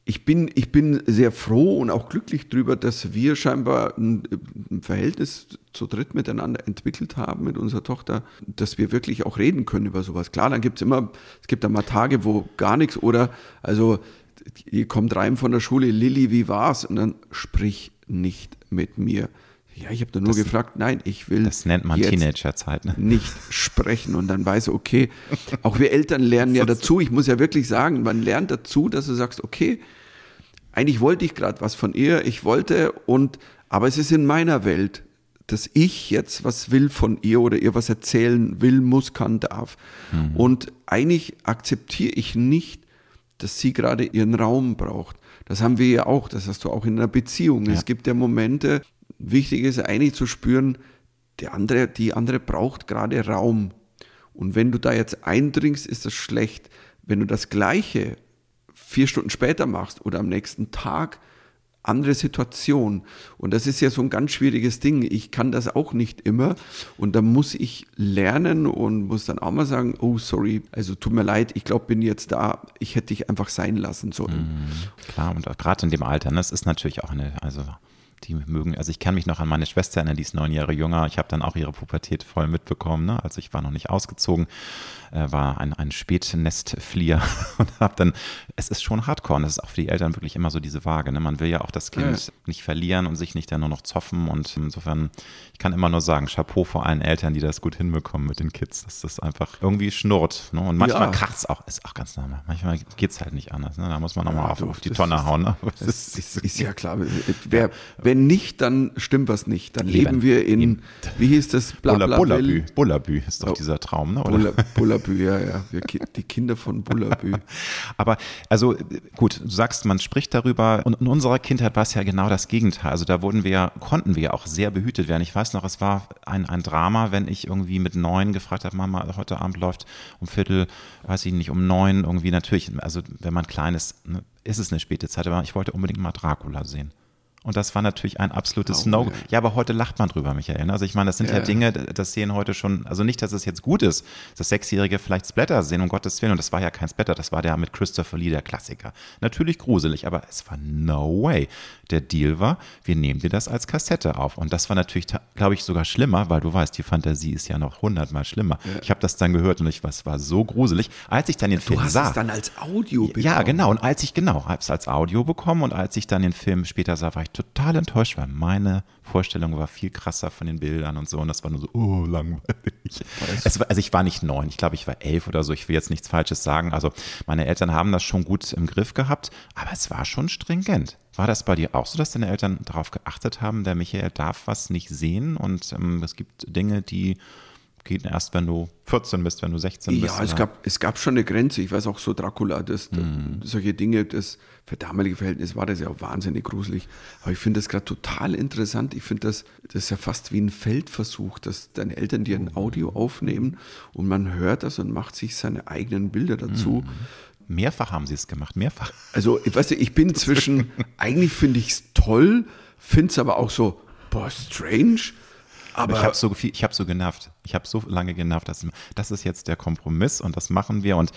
Speaker 3: ich bin, ich bin sehr froh und auch glücklich darüber, dass wir scheinbar ein, ein Verhältnis zu dritt miteinander entwickelt haben mit unserer Tochter, dass wir wirklich auch reden können über sowas. Klar, dann gibt es immer, es gibt dann mal Tage, wo gar nichts oder, also, ihr kommt rein von der Schule, Lilly, wie war's? Und dann sprich nicht mit mir. Ja, ich habe da nur gefragt, nein, ich will.
Speaker 1: Das nennt man Teenagerzeit. Ne?
Speaker 3: nicht sprechen und dann weiß okay, auch wir Eltern lernen ja dazu, ich muss ja wirklich sagen, man lernt dazu, dass du sagst, okay, eigentlich wollte ich gerade was von ihr, ich wollte und, aber es ist in meiner Welt, dass ich jetzt was will von ihr oder ihr was erzählen will, muss, kann, darf. Und eigentlich akzeptiere ich nicht, dass sie gerade ihren Raum braucht. Das haben wir ja auch, das hast du auch in einer Beziehung. Es gibt ja Momente, wichtig ist eigentlich zu spüren, der andere, die andere braucht gerade Raum. Und wenn du da jetzt eindringst, ist das schlecht. Wenn du das Gleiche vier Stunden später machst oder am nächsten Tag, andere Situation. Und das ist ja so ein ganz schwieriges Ding. Ich kann das auch nicht immer. Und da muss ich lernen und muss dann auch mal sagen, oh, sorry, also tut mir leid, ich glaube, bin jetzt da, ich hätte dich einfach sein lassen sollen.
Speaker 1: Klar, und gerade in dem Alter, ne, das ist natürlich auch eine, also die mögen, also ich kann mich noch an meine Schwester erinnern, die ist neun Jahre jünger. Ich habe dann auch ihre Pubertät voll mitbekommen. Ne? Also ich war noch nicht ausgezogen, äh, war ein, ein Spätnestflieher und habe dann, es ist schon hardcore und das ist auch für die Eltern wirklich immer so diese Waage. Ne? Man will ja auch das Kind
Speaker 3: Ja.
Speaker 1: nicht verlieren und sich nicht dann nur noch zoffen und insofern, ich kann immer nur sagen, Chapeau vor allen Eltern, die das gut hinbekommen mit den Kids, dass das einfach irgendwie schnurrt. Ne? Und manchmal
Speaker 3: Ja.
Speaker 1: kracht es auch, ist auch ganz normal. Manchmal geht es halt nicht anders. Ne? Da muss man nochmal
Speaker 3: Ja,
Speaker 1: auf, auf die Tonne
Speaker 3: ist-
Speaker 1: hauen. Ne?
Speaker 3: Das ist, ist ja klar. Wer, wenn nicht, dann stimmt was nicht. Dann
Speaker 1: Eben.
Speaker 3: leben wir in,
Speaker 1: Eben.
Speaker 3: wie hieß das?
Speaker 1: Bulla, Bullabü. Bullabü ist doch
Speaker 3: Oh.
Speaker 1: dieser Traum, ne? Oder?
Speaker 3: Bulla, Bullabü, ja, ja. Wir, die Kinder von Bullabü.
Speaker 1: Aber also gut, du sagst, man spricht darüber und in unserer Kindheit war es ja genau das Gegenteil. Also da wurden wir, konnten wir auch sehr behütet werden. Ich weiß noch, es war ein, ein Drama, wenn ich irgendwie mit neun gefragt habe, Mama, heute Abend läuft um Viertel, weiß ich nicht, um neun irgendwie natürlich, also wenn man klein ist, ne, ist es eine späte Zeit, aber ich wollte unbedingt mal Dracula sehen. Und das war natürlich ein absolutes
Speaker 3: Oh,
Speaker 1: No.
Speaker 3: ja.
Speaker 1: Ja, aber heute lacht man drüber, Michael. ne? Also ich meine, das sind ja,
Speaker 3: Ja.
Speaker 1: Dinge, das sehen heute schon, also nicht, dass es jetzt gut ist, dass Sechsjährige vielleicht Splatter sehen, um Gottes Willen. Und das war ja kein Splatter, das war der mit Christopher Lee, der Klassiker. Natürlich gruselig, aber es war no way. Der Deal war, wir nehmen dir das als Kassette auf. Und das war natürlich, glaube ich, sogar schlimmer, weil du weißt, die Fantasie ist ja noch hundertmal schlimmer. Ich habe das dann gehört und ich, es war so gruselig. Als ich dann den
Speaker 3: Du
Speaker 1: Film
Speaker 3: hast
Speaker 1: sah.
Speaker 3: es dann als Audio bekommen.
Speaker 1: Ja, genau. Und als ich, genau, habe es als Audio bekommen und als ich dann den Film später sah, war ich total enttäuscht, weil meine Vorstellung war viel krasser von den Bildern und so. Und das war nur so, oh, langweilig. Es war, also ich war nicht neun, ich glaube, ich war elf oder so. Ich will jetzt nichts Falsches sagen. Also meine Eltern haben das schon gut im Griff gehabt, aber es war schon stringent. War das bei dir auch so, dass deine Eltern darauf geachtet haben, der Michael darf was nicht sehen und ähm, es gibt Dinge, die gehen erst, wenn du 14 bist, wenn du 16 bist?
Speaker 3: Ja, es gab, es gab schon eine Grenze. Ich weiß auch so Dracula, das,
Speaker 1: Mhm.
Speaker 3: solche Dinge, das für damalige Verhältnisse war das ja auch wahnsinnig gruselig. Aber ich finde das gerade total interessant. Ich finde das, das ist ja fast wie ein Feldversuch, dass deine Eltern dir ein Audio aufnehmen und man hört das und macht sich seine eigenen Bilder dazu.
Speaker 1: Mehrfach haben sie es gemacht, mehrfach.
Speaker 3: Also, ich weiß nicht, ich bin zwischen, eigentlich finde ich es toll, finde es aber auch so, boah, strange. Aber
Speaker 1: ich habe so viel, ich habe so genervt. Ich habe so lange genervt, dass das ist jetzt der Kompromiss und das machen wir. Und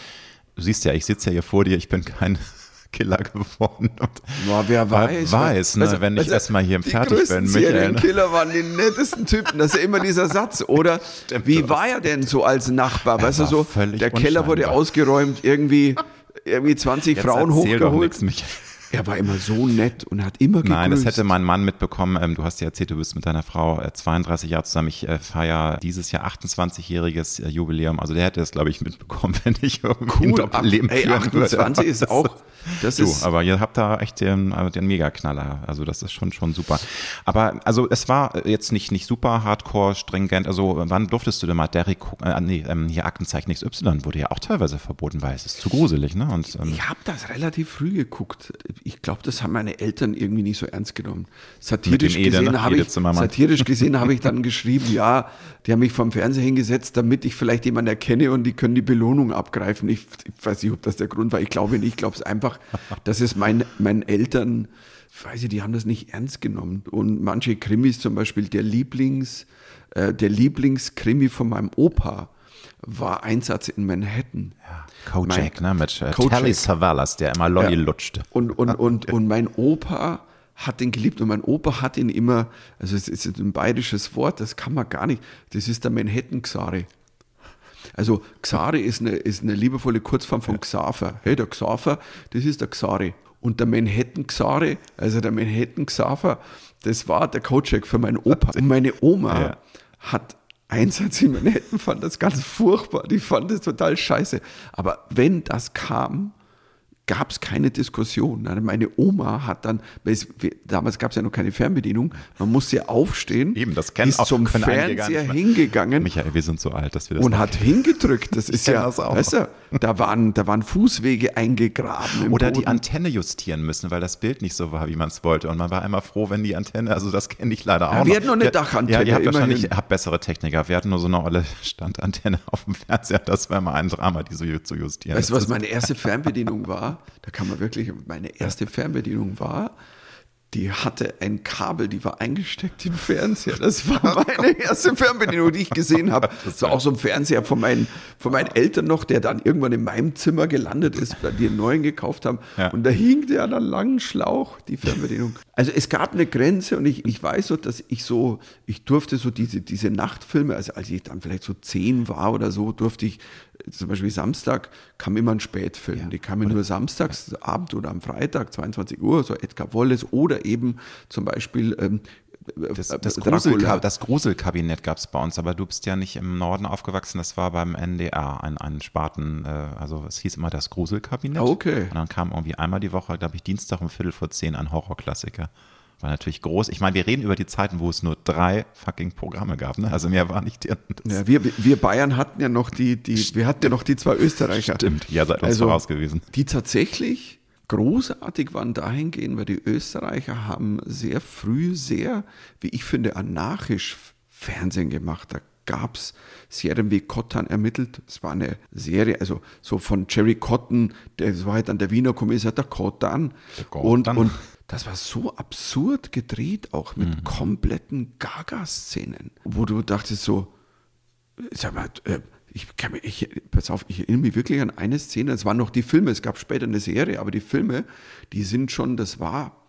Speaker 1: du siehst ja, ich sitze ja hier vor dir, ich bin kein Killer geworden. Und
Speaker 3: Boah, wer weiß.
Speaker 1: weiß, ne,
Speaker 3: Also,
Speaker 1: wenn ich
Speaker 3: also,
Speaker 1: erstmal hier fertig bin, Michael. ne?
Speaker 3: Serienkiller waren die nettesten Typen. Das ist ja immer dieser Satz. Oder wie war er denn so als Nachbar? Weißt du so, der Keller wurde ausgeräumt, irgendwie, irgendwie 20
Speaker 1: Jetzt
Speaker 3: Frauen hochgeholt.
Speaker 1: Michael.
Speaker 3: Er war immer so nett und hat immer gegrüßt.
Speaker 1: Nein, das hätte mein Mann mitbekommen. Ähm, du hast ja erzählt, du bist mit deiner Frau äh, 32 Jahre zusammen. Ich äh, feiere dieses Jahr 28-jähriges äh, Jubiläum. Also der hätte es, glaube ich, mitbekommen, wenn ich irgendwie ein
Speaker 3: cool.
Speaker 1: Doppelleben
Speaker 3: Ey,
Speaker 1: führen würde.
Speaker 3: 28 ist auch, das
Speaker 1: Du,
Speaker 3: ist,
Speaker 1: aber ihr habt da echt den, äh, den Megaknaller. Also das ist schon schon super. Aber also es war jetzt nicht nicht super hardcore stringent. Also wann durftest du denn mal Derrick gucken? Äh, nee, ähm, hier Aktenzeichen XY wurde ja auch teilweise verboten, weil es ist zu gruselig, ne? Und ähm,
Speaker 3: Ich habe das relativ früh geguckt. Ich glaube, das haben meine Eltern irgendwie nicht so ernst genommen. Satirisch gesehen
Speaker 1: ne?
Speaker 3: habe ich, satirisch gesehen habe ich dann geschrieben, ja, die haben mich vom Fernseher hingesetzt, damit ich vielleicht jemanden erkenne und die können die Belohnung abgreifen. Ich, ich weiß nicht, ob das der Grund war. Ich glaube nicht. Ich glaube es einfach, dass es mein, meinen Eltern, ich weiß nicht, die haben das nicht ernst genommen. Und manche Krimis, zum Beispiel der Lieblings, äh, der Lieblingskrimi von meinem Opa war Einsatz in Manhattan.
Speaker 1: Kojak, ne? Mit äh. Telly Savalas, der immer Lolli
Speaker 3: Ja.
Speaker 1: lutschte.
Speaker 3: Und, und, und, und mein Opa hat den geliebt und mein Opa hat ihn immer, also es ist ein bayerisches Wort, das kann man gar nicht, das ist der Manhattan-Xare. Also Xare ist eine, ist eine liebevolle Kurzform von Xaver. Hey, der Xaver, das ist der Xare. Und der Manhattan-Xare, also der Manhattan-Xaver, das war der Kojak für meinen Opa. Und meine Oma
Speaker 1: Ja.
Speaker 3: hat Einsatz in Manhattan, fand das ganz furchtbar. Die fand das total scheiße. Aber wenn das kam, gab es keine Diskussion. Also Meine Oma hat dann, damals gab es ja noch keine Fernbedienung, man musste ja aufstehen,
Speaker 1: Eben, das kennen
Speaker 3: ist
Speaker 1: auch-
Speaker 3: zum Fernseher hingegangen
Speaker 1: Michael, wir sind so alt, dass wir das
Speaker 3: und hat hingedrückt. Das ist ja,
Speaker 1: das auch.
Speaker 3: weißt du, da waren, da waren Fußwege eingegraben.
Speaker 1: Oder
Speaker 3: Boden.
Speaker 1: die Antenne justieren müssen, weil das Bild nicht so war, wie man es wollte. Und man war immer froh, wenn die Antenne, also das kenne ich leider auch
Speaker 3: Ja,
Speaker 1: noch.
Speaker 3: wir hatten noch eine
Speaker 1: Ja,
Speaker 3: Dachantenne,
Speaker 1: Ja, ihr habt
Speaker 3: immerhin.
Speaker 1: wahrscheinlich habt bessere Techniker. Wir hatten nur so eine olle Standantenne auf dem Fernseher. Das war immer ein Drama, die so zu justieren.
Speaker 3: Weißt du, was meine erste Fernbedienung war? Da kann man wirklich, meine erste Fernbedienung war, die hatte ein Kabel, die war eingesteckt im Fernseher. Das war meine erste Fernbedienung, die ich gesehen habe. Das war auch so ein Fernseher von meinen, von meinen Eltern noch, der dann irgendwann in meinem Zimmer gelandet ist, weil die einen neuen gekauft haben.
Speaker 1: Ja.
Speaker 3: Und da hing der an einem langen Schlauch, die Fernbedienung. Also es gab eine Grenze und ich, ich weiß so, dass ich so, ich durfte so diese, diese Nachtfilme, also als ich dann vielleicht so zehn war oder so, durfte ich, zum Beispiel Samstag kam immer ein Spätfilm. Die kamen nur samstags Abend oder am Freitag, 22 Uhr, so Edgar Wallace oder eben zum Beispiel ähm,
Speaker 1: Das,
Speaker 3: äh,
Speaker 1: das. Gruselka das Gruselkabinett gab es bei uns, aber du bist ja nicht im Norden aufgewachsen, das war beim NDR, ein, ein Spaten, äh, also es hieß immer das Gruselkabinett.
Speaker 3: Ah, okay.
Speaker 1: Und dann kam irgendwie einmal die Woche, glaube ich, Dienstag um Viertel vor zehn ein Horrorklassiker. War natürlich groß. Ich meine, wir reden über die Zeiten, wo es nur drei fucking Programme gab. Ne? Also mehr war nicht drin.
Speaker 3: Ja, wir, wir Bayern hatten ja noch die, die, wir hatten ja noch die zwei Österreicher.
Speaker 1: Stimmt, ja, seid uns
Speaker 3: Also-
Speaker 1: voraus gewesen.
Speaker 3: die tatsächlich großartig waren dahingehend, weil die Österreicher haben sehr früh sehr, wie ich finde, anarchisch Fernsehen gemacht. Da gab es Serien wie Cotton ermittelt. Es war eine Serie, also so von Jerry Cotton, der war halt dann der Wiener Kommissar, der Cotton.
Speaker 1: Der
Speaker 3: Und,
Speaker 1: Cotton.
Speaker 3: und das war so absurd gedreht, auch mit kompletten Gaga-Szenen, wo du dachtest so, sag mal, äh, ich kann mich, ich, pass auf, ich erinnere mich wirklich an eine Szene, es waren noch die Filme, es gab später eine Serie, aber die Filme, die sind schon, das war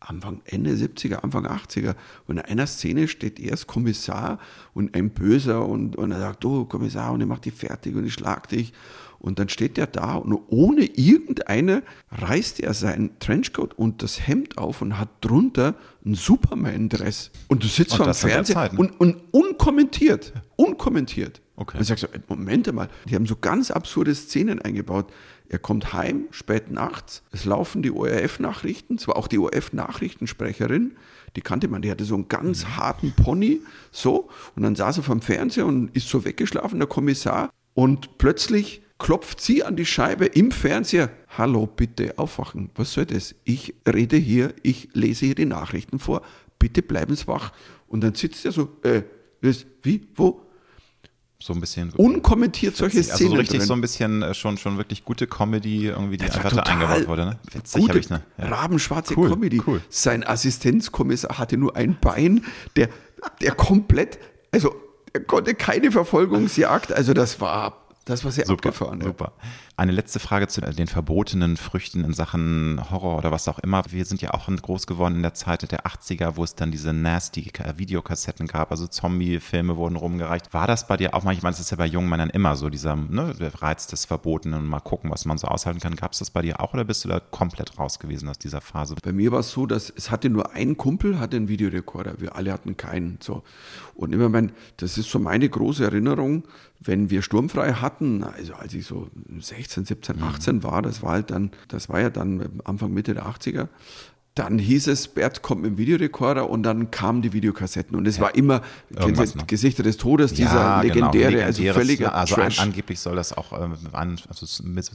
Speaker 3: Anfang, Ende 70er, Anfang 80er. Und in einer Szene steht erst Kommissar und ein Böser und, und er sagt, du Kommissar, und ich mach dich fertig und ich schlag dich. Und dann steht der da und ohne irgendeine reißt er seinen Trenchcoat und das Hemd auf und hat drunter einen Superman-Dress. Und du sitzt vor dem Fernseher
Speaker 1: Zeit, ne?
Speaker 3: und, und unkommentiert, unkommentiert.
Speaker 1: Okay.
Speaker 3: Und sagst so, Moment mal, die haben so ganz absurde Szenen eingebaut. Er kommt heim, spät nachts, es laufen die ORF-Nachrichten, zwar auch die ORF-Nachrichtensprecherin, die kannte man, die hatte so einen ganz
Speaker 1: Mhm.
Speaker 3: harten Pony, so, und dann saß er vom Fernseher und ist so weggeschlafen, der Kommissar, und plötzlich klopft sie an die Scheibe im Fernseher. Hallo, bitte aufwachen. Was soll das? Ich rede hier, ich lese hier die Nachrichten vor. Bitte bleiben Sie wach. Und dann sitzt er so, äh, das, wie, wo?
Speaker 1: So ein bisschen.
Speaker 3: Unkommentiert solche
Speaker 1: also
Speaker 3: Szenen
Speaker 1: so richtig
Speaker 3: drin.
Speaker 1: so ein bisschen äh, schon, schon wirklich gute Comedy, irgendwie, die einfach da eingebaut wurde. Ne? Witzig, habe ich ne? Ja.
Speaker 3: rabenschwarze
Speaker 1: Cool,
Speaker 3: Comedy.
Speaker 1: cool.
Speaker 3: Sein Assistenzkommissar hatte nur ein Bein, der, der komplett, also er konnte keine Verfolgungsjagd, also das war, das war sehr
Speaker 1: Super,
Speaker 3: abgefahren. ja.
Speaker 1: super. Eine letzte Frage zu den verbotenen Früchten in Sachen Horror oder was auch immer. Wir sind ja auch groß geworden in der Zeit der 80er, wo es dann diese nasty Videokassetten gab, also Zombie-Filme wurden rumgereicht. War das bei dir auch manchmal, das ist ja bei jungen Männern immer so, dieser ne, Reiz des Verbotenen und mal gucken, was man so aushalten kann. Gab es das bei dir auch oder bist du da komplett raus gewesen aus dieser Phase?
Speaker 3: Bei mir war es so, dass es hatte nur ein Kumpel, hatte einen Videorekorder. Wir alle hatten keinen. So. Und immer mein, das ist so meine große Erinnerung, wenn wir sturmfrei hatten, also als ich so 16, 17, 18 war, das war halt dann, das war ja dann Anfang, Mitte der 80er, dann hieß es, Bert kommt mit dem Videorekorder und dann kamen die Videokassetten. Und es war immer du,
Speaker 1: noch.
Speaker 3: Gesichter des Todes, dieser
Speaker 1: Ja, genau,
Speaker 3: legendäre, also
Speaker 1: legendäres,
Speaker 3: völliger
Speaker 1: Also
Speaker 3: Trash.
Speaker 1: angeblich soll das auch ähm, an, also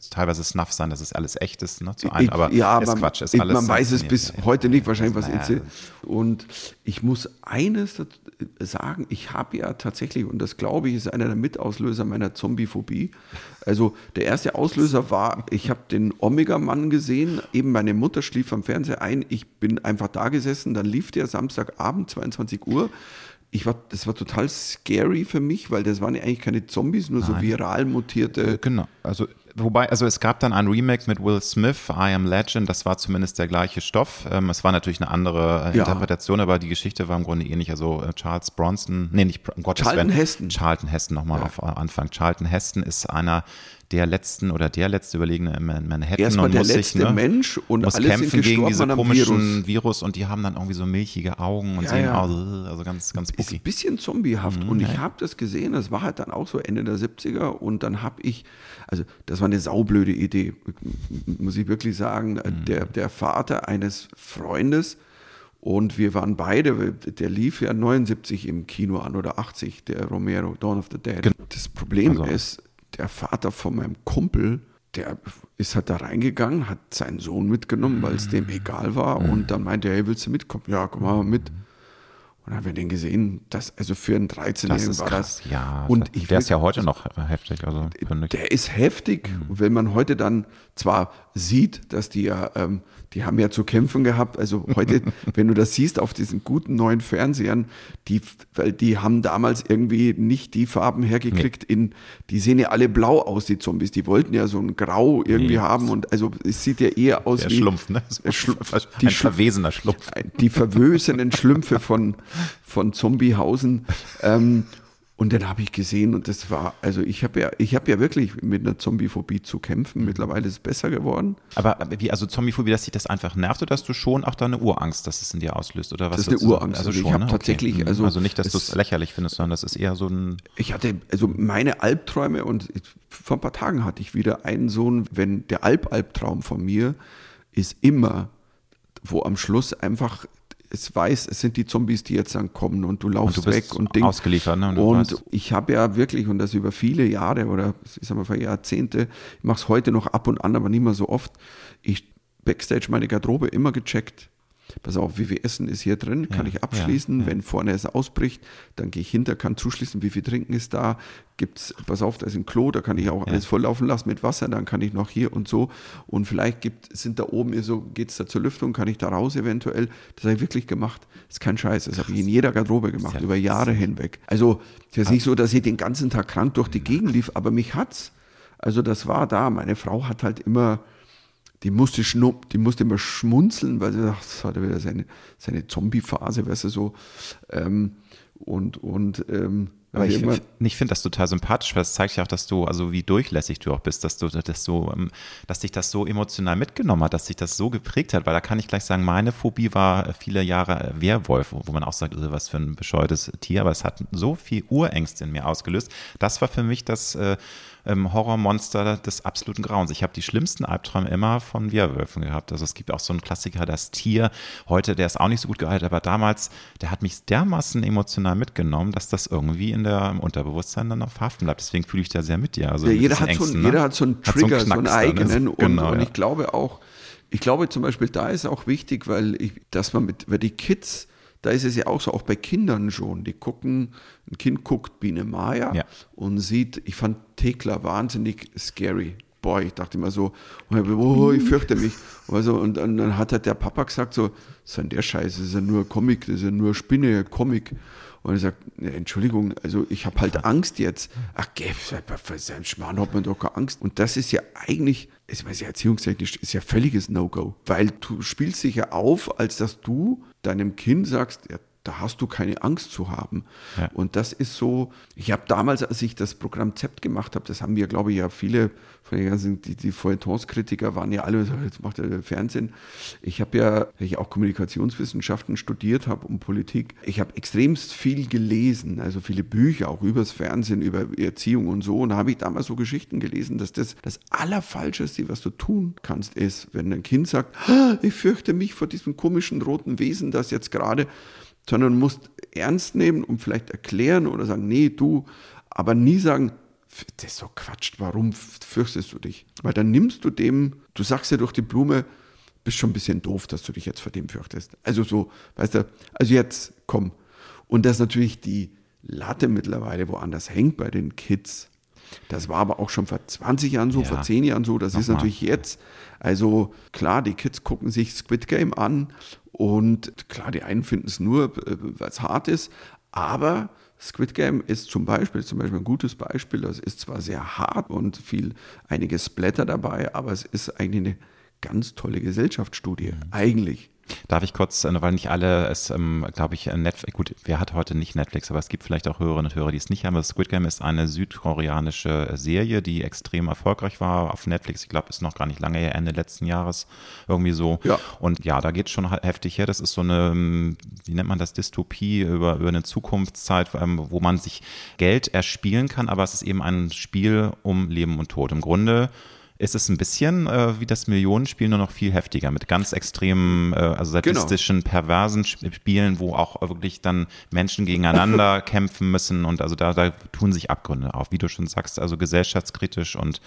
Speaker 1: teilweise Snuff sein, dass es alles echt ist, ne, zu ein,
Speaker 3: Ich-
Speaker 1: aber
Speaker 3: ja,
Speaker 1: ist
Speaker 3: man,
Speaker 1: Quatsch, ist alles
Speaker 3: man weiß es bis
Speaker 1: ja, ja.
Speaker 3: heute nicht, wahrscheinlich was inszeniert. Und ich muss eines sagen, ich habe ja tatsächlich, und das glaube ich, ist einer der Mitauslöser meiner Zombiephobie. Also der erste Auslöser war, ich habe den Omega-Mann gesehen, eben meine Mutter schlief am Fernseher ein, ich bin einfach da gesessen, dann lief der Samstagabend, 22 Uhr. Ich war, das war total scary für mich, weil das waren ja eigentlich keine Zombies, nur so viral mutierte.
Speaker 1: Genau, also wobei, also es gab dann ein Remake mit Will Smith, I Am Legend, das war zumindest der gleiche Stoff. Ähm, es war natürlich eine andere äh,
Speaker 3: Ja.
Speaker 1: Interpretation, aber die Geschichte war im Grunde ähnlich. Also äh, Charles Bronson, nee, nicht um Gottes
Speaker 3: Charlton. Heston.
Speaker 1: Charlton Heston nochmal auf äh, Anfang. Charlton Heston ist einer der letzten oder der letzte Überlegene in Man- Manhattan
Speaker 3: Erstmal
Speaker 1: und
Speaker 3: der
Speaker 1: muss sich,
Speaker 3: letzte
Speaker 1: ne,
Speaker 3: Mensch und
Speaker 1: muss
Speaker 3: alle
Speaker 1: kämpfen gegen
Speaker 3: gestorben
Speaker 1: diese
Speaker 3: an einem
Speaker 1: komischen
Speaker 3: Virus.
Speaker 1: Virus. und die haben dann irgendwie so milchige Augen und
Speaker 3: Ja,
Speaker 1: sehen
Speaker 3: ja.
Speaker 1: aus, also ganz, ganz
Speaker 3: ist
Speaker 1: spooky.
Speaker 3: ein bisschen zombiehaft.
Speaker 1: Mhm,
Speaker 3: und ich habe das gesehen, das war halt dann auch so Ende der 70er und dann habe ich, also das war eine saublöde Idee, muss ich wirklich sagen.
Speaker 1: Mhm.
Speaker 3: Der, der Vater eines Freundes und wir waren beide, der lief ja 79 im Kino an oder 80, der Romero, Dawn of the Dead. Das Problem
Speaker 1: Also-
Speaker 3: ist, der Vater von meinem Kumpel, der ist halt da reingegangen, hat seinen Sohn mitgenommen, weil es
Speaker 1: Mhm.
Speaker 3: dem egal war. Und dann meinte er, hey, willst du mitkommen? Ja, komm mal mit. Und dann haben wir den gesehen, das, also für einen 13-Jährigen
Speaker 1: Das ist
Speaker 3: war
Speaker 1: krass,
Speaker 3: das.
Speaker 1: ja.
Speaker 3: Und ich
Speaker 1: der ist ja
Speaker 3: will-
Speaker 1: heute noch heftig, also
Speaker 3: der ist heftig.
Speaker 1: Mhm.
Speaker 3: Wenn man heute dann zwar sieht, dass die ja, ähm, die haben ja zu kämpfen gehabt. Also heute, wenn du das siehst auf diesen guten neuen Fernsehern, die, weil die haben damals irgendwie nicht die Farben hergekriegt in, die sehen ja alle blau aus, die Zombies. Die wollten ja so ein Grau irgendwie
Speaker 1: Nee.
Speaker 3: haben und also es sieht ja eher aus
Speaker 1: Der
Speaker 3: wie
Speaker 1: Schlumpf, ne?
Speaker 3: Schlumpf,
Speaker 1: Ein verwesener Schlumpf.
Speaker 3: die verwösenen Schlümpfe von, von Zombiehausen. Ähm, und dann habe ich gesehen und das war, also ich habe ja, ich habe ja wirklich mit einer Zombiephobie zu kämpfen. Mittlerweile ist es besser geworden.
Speaker 1: Aber wie, also Zombiephobie, dass dich das einfach nervt oder dass du schon auch da eine Urangst, dass es in dir auslöst oder was?
Speaker 3: Das ist eine Urangst.
Speaker 1: Also
Speaker 3: Also ich
Speaker 1: schon,
Speaker 3: hab
Speaker 1: ne?
Speaker 3: tatsächlich,
Speaker 1: Mhm.
Speaker 3: also
Speaker 1: also nicht, dass du
Speaker 3: es-
Speaker 1: es lächerlich findest, sondern das ist eher so ein,
Speaker 3: Ich hatte, also meine Albträume und vor ein paar Tagen hatte ich wieder einen Sohn, wenn der Albalbtraum von mir ist immer, wo am Schluss einfach es weiß, es sind die Zombies, die jetzt dann kommen und du laufst
Speaker 1: und du
Speaker 3: weg und Ding.
Speaker 1: ausgeliefert. Ne?
Speaker 3: Und, und ich habe ja wirklich, und das über viele Jahre oder ich sag mal für Jahrzehnte, ich mache es heute noch ab und an, aber nicht mehr so oft, ich Backstage meine Garderobe immer gecheckt pass auf, wie viel Essen ist hier drin, kann ja, ich abschließen. Ja, ja. Wenn vorne es ausbricht, dann gehe ich hinter, kann zuschließen, wie viel Trinken ist da. Gibt's, pass auf, da ist ein Klo, da kann ich auch alles volllaufen lassen mit Wasser, dann kann ich noch hier und so. Und vielleicht gibt, sind da oben so, geht es da zur Lüftung, kann ich da raus eventuell. Das habe ich wirklich gemacht. Das ist kein Scheiß. Das habe ich in jeder Garderobe gemacht, über Jahre hinweg. Also, es ist nicht so, dass ich den ganzen Tag krank durch die Gegend lief, aber mich hat's. Also, das war da. Meine Frau hat halt immer, die musste, schnupp, die musste immer schmunzeln, weil sie dachte, das hat wieder seine, seine Zombie-Phase, weißt du, so. Ähm, und, und ähm,
Speaker 1: aber ich, ich finde das total sympathisch, weil es zeigt ja auch, dass du, also wie durchlässig du auch bist, dass du, dass du, ähm, dass dich das so emotional mitgenommen hat, dass sich das so geprägt hat, weil da kann ich gleich sagen, meine Phobie war viele Jahre Werwolf, wo man auch sagt, was für ein bescheuertes Tier, aber es hat so viel Urängste in mir ausgelöst. Das war für mich das, äh, ähm, Horrormonster des absoluten Grauens. Ich habe die schlimmsten Albträume immer von Werwölfen gehabt. Also es gibt auch so einen Klassiker, das Tier. Heute, der ist auch nicht so gut gehalten, aber damals, der hat mich dermaßen emotional mitgenommen, dass das irgendwie in der im Unterbewusstsein dann noch verhaften bleibt. Deswegen fühle ich da sehr mit dir. Also
Speaker 3: ja, jeder, hat Ängsten, so, ne? jeder hat so einen Trigger, so, einen, so einen eigenen. Ne? Und, genau, und ich glaube auch, ich glaube zum Beispiel, da ist auch wichtig, weil ich, dass man mit, weil die Kids, da ist es ja auch so, auch bei Kindern schon, die gucken, ein Kind guckt Biene Maya ja. und sieht, ich fand Thekla wahnsinnig scary. Boah, ich dachte immer so, oh, ich fürchte mich. Also, und, und dann hat halt der Papa gesagt so, was ist der Scheiße, das ist ja nur Comic, das ist ja nur Spinne, Comic. Und er sagt, Entschuldigung, also ich habe halt Angst jetzt. Ach, für seinen Schmarrn hat man doch keine Angst. Und das ist ja eigentlich, ich ja, erziehungstechnisch ist ja völliges No-Go. Weil du spielst dich ja auf, als dass du deinem Kind sagst, ja, da hast du keine Angst zu haben. Ja. Und das ist so, ich habe damals, als ich das Programm ZEPT gemacht habe, das haben wir, glaube ich, ja viele von den ganzen, die, die Feuilletons-Kritiker waren ja alle, jetzt macht er Fernsehen. Ich habe ja, weil ich auch Kommunikationswissenschaften studiert habe und Politik, ich habe extremst viel gelesen, also viele Bücher, auch übers Fernsehen, über Erziehung und so. Und da habe ich damals so Geschichten gelesen, dass das das Allerfalscheste, was du tun kannst, ist, wenn ein Kind sagt, ah, ich fürchte mich vor diesem komischen roten Wesen, das jetzt gerade sondern du musst ernst nehmen und vielleicht erklären oder sagen, nee, du, aber nie sagen, das ist so Quatsch, warum fürchtest du dich? Weil dann nimmst du dem, du sagst ja durch die Blume, bist schon ein bisschen doof, dass du dich jetzt vor dem fürchtest. Also so, weißt du, also jetzt komm. Und dass natürlich die Latte mittlerweile woanders hängt bei den Kids. Das war aber auch schon vor 20 Jahren so, ja. vor 10 Jahren so. Das Nochmal. ist natürlich jetzt. Also klar, die Kids gucken sich Squid Game an und klar, die einen finden es nur, äh, weil es hart ist, aber Squid Game ist zum Beispiel, zum Beispiel ein gutes Beispiel. Das ist zwar sehr hart und viel, einige Splatter dabei, aber es ist eigentlich eine ganz tolle Gesellschaftsstudie. Mhm. Eigentlich.
Speaker 1: Darf ich kurz, äh, weil nicht alle es, ähm, glaube ich, äh, Netflix, gut, wer hat heute nicht Netflix, aber es gibt vielleicht auch Hörerinnen und Hörer, die es nicht haben. Squid Game ist eine südkoreanische Serie, die extrem erfolgreich war auf Netflix. Ich glaube, ist noch gar nicht lange her, Ende letzten Jahres irgendwie so. Ja. Und ja, da geht es schon heftig her. Das ist so eine, ähm, wie nennt man das, Dystopie über, über eine Zukunftszeit, ähm, wo man sich Geld erspielen kann, aber es ist eben ein Spiel um Leben und Tod. Im Grunde ist es ein bisschen äh, wie das Millionenspiel, nur noch viel heftiger, mit ganz extremen, äh, also sadistischen, genau. perversen Spielen, wo auch wirklich dann Menschen gegeneinander kämpfen müssen und also da, da tun sich Abgründe auf, wie du schon sagst, also gesellschaftskritisch und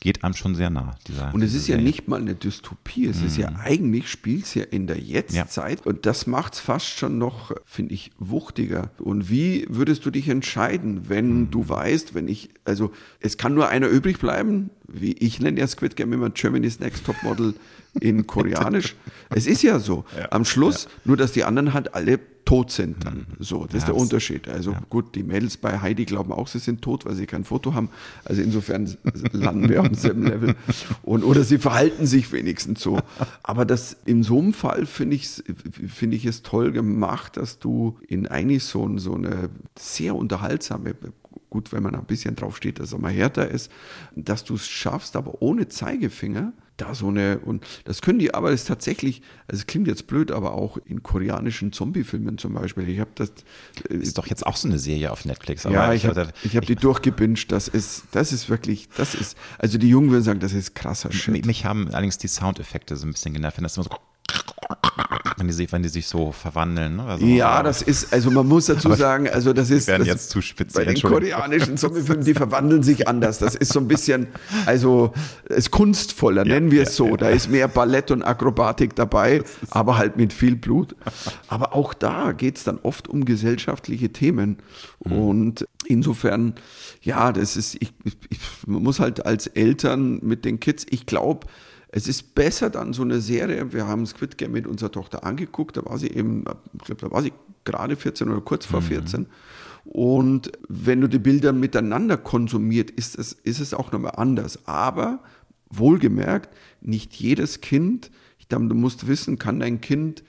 Speaker 1: geht einem schon sehr nah.
Speaker 3: Dieser, und es ist ja nicht mal eine Dystopie, es mm. ist ja mhm. eigentlich, spielt es ja in der Jetztzeit ja. und das macht es fast schon noch, finde ich, wuchtiger. Und wie würdest du dich entscheiden, wenn mm. du weißt, wenn ich, also es kann nur einer übrig bleiben, wie ich nenne ja Squid Game immer Germany's Next Top Model in Koreanisch. es ist ja so. Ja. Am Schluss, ja. nur dass die anderen halt alle tot sind dann. Mhm. So, das ja, ist der Unterschied. Also gut, die Mädels bei Heidi glauben auch, sie sind tot, weil sie kein Foto haben. Also insofern landen wir auf demselben Level. Und, oder sie verhalten sich wenigstens so. Aber das in so einem Fall finde ich, finde ich es toll gemacht, dass du in eigentlich so, so eine sehr unterhaltsame gut, wenn man ein bisschen drauf steht, dass er mal härter ist, dass du es schaffst, aber ohne Zeigefinger, da so eine, und das können die, aber das ist tatsächlich, also es klingt jetzt blöd, aber auch in koreanischen Zombie-Filmen zum Beispiel. Ich habe das.
Speaker 1: Äh, ist doch jetzt auch so eine Serie auf Netflix.
Speaker 3: ja, ich habe hab die durchgebinscht. Das ist, das ist wirklich, das ist, also die Jungen würden sagen, das ist krasser
Speaker 1: Shit. Mich haben allerdings die Soundeffekte so ein bisschen genervt, wenn das immer so Ach, wenn die sich, wenn die sich so verwandeln. Ne?
Speaker 3: Also, ja, das ist, also man muss dazu sagen, also das ist.
Speaker 1: werden
Speaker 3: das
Speaker 1: jetzt zu spitz.
Speaker 3: Bei den koreanischen Zombiefilmen, die verwandeln sich anders. Das ist so ein bisschen, also ist kunstvoller, ja, nennen wir es so. Ja, da ist mehr Ballett und Akrobatik dabei, aber halt mit viel Blut. Aber auch da geht es dann oft um gesellschaftliche Themen. Mhm. Und insofern, ja, das ist, ich, ich, man muss halt als Eltern mit den Kids, ich glaube, es ist besser dann so eine Serie, wir haben Squid Game mit unserer Tochter angeguckt, da war sie eben, ich glaube, da war sie gerade 14 oder kurz vor 14. Mhm. Und wenn du die Bilder miteinander konsumiert, ist es, ist es auch nochmal anders. Aber wohlgemerkt, nicht jedes Kind, ich glaube, du musst wissen, kann dein Kind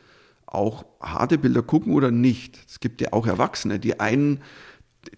Speaker 3: auch harte Bilder gucken oder nicht. Es gibt ja auch Erwachsene, die einen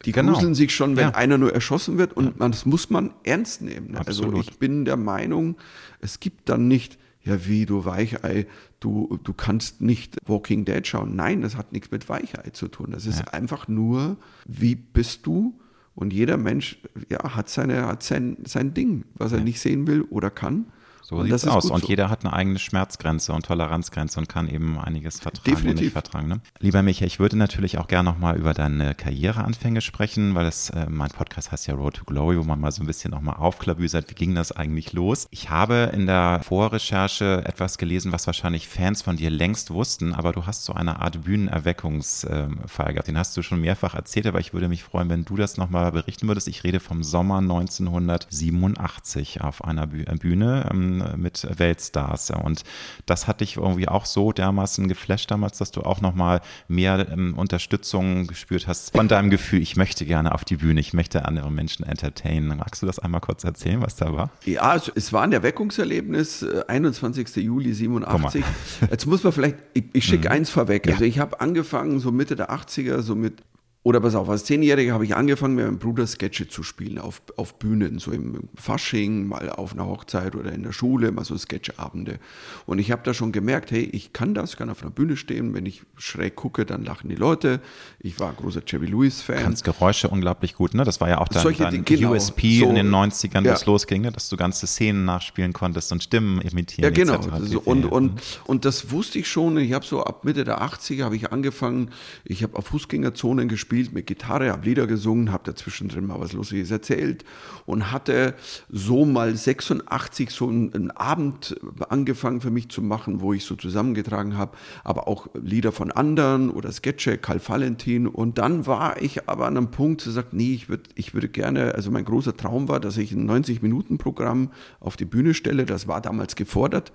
Speaker 3: die genau. gruseln sich schon, wenn ja. einer nur erschossen wird und man, das muss man ernst nehmen. Ne? Also ich bin der Meinung, es gibt dann nicht, ja wie du Weichei, du, du kannst nicht Walking Dead schauen. Nein, das hat nichts mit Weichei zu tun. Das ist ja. einfach nur, wie bist du? Und jeder Mensch ja, hat, seine, hat sein, sein Ding, was er nicht sehen will oder kann.
Speaker 1: So sieht es aus. Und so. jeder hat eine eigene Schmerzgrenze und Toleranzgrenze und kann eben einiges vertragen Definitiv. und nicht vertragen. Ne? Lieber Michael, ich würde natürlich auch gerne nochmal über deine Karriereanfänge sprechen, weil es, äh, mein Podcast heißt ja Road to Glory, wo man mal so ein bisschen nochmal aufklabüsert, wie ging das eigentlich los? Ich habe in der Vorrecherche etwas gelesen, was wahrscheinlich Fans von dir längst wussten, aber du hast so eine Art Bühnenerweckungsfall gehabt. Den hast du schon mehrfach erzählt, aber ich würde mich freuen, wenn du das nochmal berichten würdest. Ich rede vom Sommer 1987 auf einer Bühne. Ähm, mit Weltstars. Und das hat dich irgendwie auch so dermaßen geflasht damals, dass du auch nochmal mehr ähm, Unterstützung gespürt hast von deinem Gefühl, ich möchte gerne auf die Bühne, ich möchte andere Menschen entertainen. Magst du das einmal kurz erzählen, was da war?
Speaker 3: Ja, also es war ein Erweckungserlebnis, 21. Äh, Juli 87. Jetzt muss man vielleicht, ich, ich schicke mhm. eins vorweg. Ja. Also ich habe angefangen so Mitte der 80er, so mit oder pass auf, als Zehnjähriger habe ich angefangen, mit meinem Bruder Sketche zu spielen auf, auf Bühnen, so im Fasching, mal auf einer Hochzeit oder in der Schule, mal so Sketchabende. Und ich habe da schon gemerkt, hey, ich kann das, ich kann auf einer Bühne stehen, wenn ich schräg gucke, dann lachen die Leute. Ich war ein großer Jerry Lewis-Fan.
Speaker 1: Kannst Geräusche unglaublich gut, ne? Das war ja auch dein, Solche, dein genau, USP so, in den 90ern, ja. wo es losging, ne? dass du ganze Szenen nachspielen konntest und Stimmen imitieren.
Speaker 3: Ja, genau. Also, und, und, und das wusste ich schon. Ich habe so ab Mitte der 80er habe ich angefangen, ich habe auf Fußgängerzonen gespielt gespielt mit Gitarre, habe Lieder gesungen, habe dazwischen drin mal was Lustiges erzählt und hatte so mal 86 so einen, Abend angefangen für mich zu machen, wo ich so zusammengetragen habe, aber auch Lieder von anderen oder Sketche, Karl Valentin. Und dann war ich aber an einem Punkt, zu sagen, nee, ich würde ich würde gerne, also mein großer Traum war, dass ich ein 90-Minuten-Programm auf die Bühne stelle. Das war damals gefordert.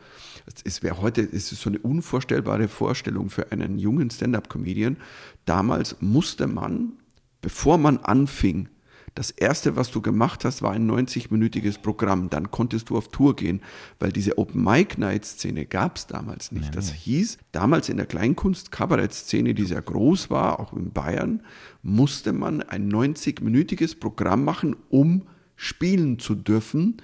Speaker 3: Es wäre heute, es ist so eine unvorstellbare Vorstellung für einen jungen Stand-up-Comedian. Damals musste man, bevor man anfing, das erste, was du gemacht hast, war ein 90-minütiges Programm. Dann konntest du auf Tour gehen, weil diese Open Mic Night Szene gab es damals nicht. Ja, das hieß, damals in der Kleinkunst Kabarett Szene, die sehr groß war, auch in Bayern, musste man ein 90-minütiges Programm machen, um spielen zu dürfen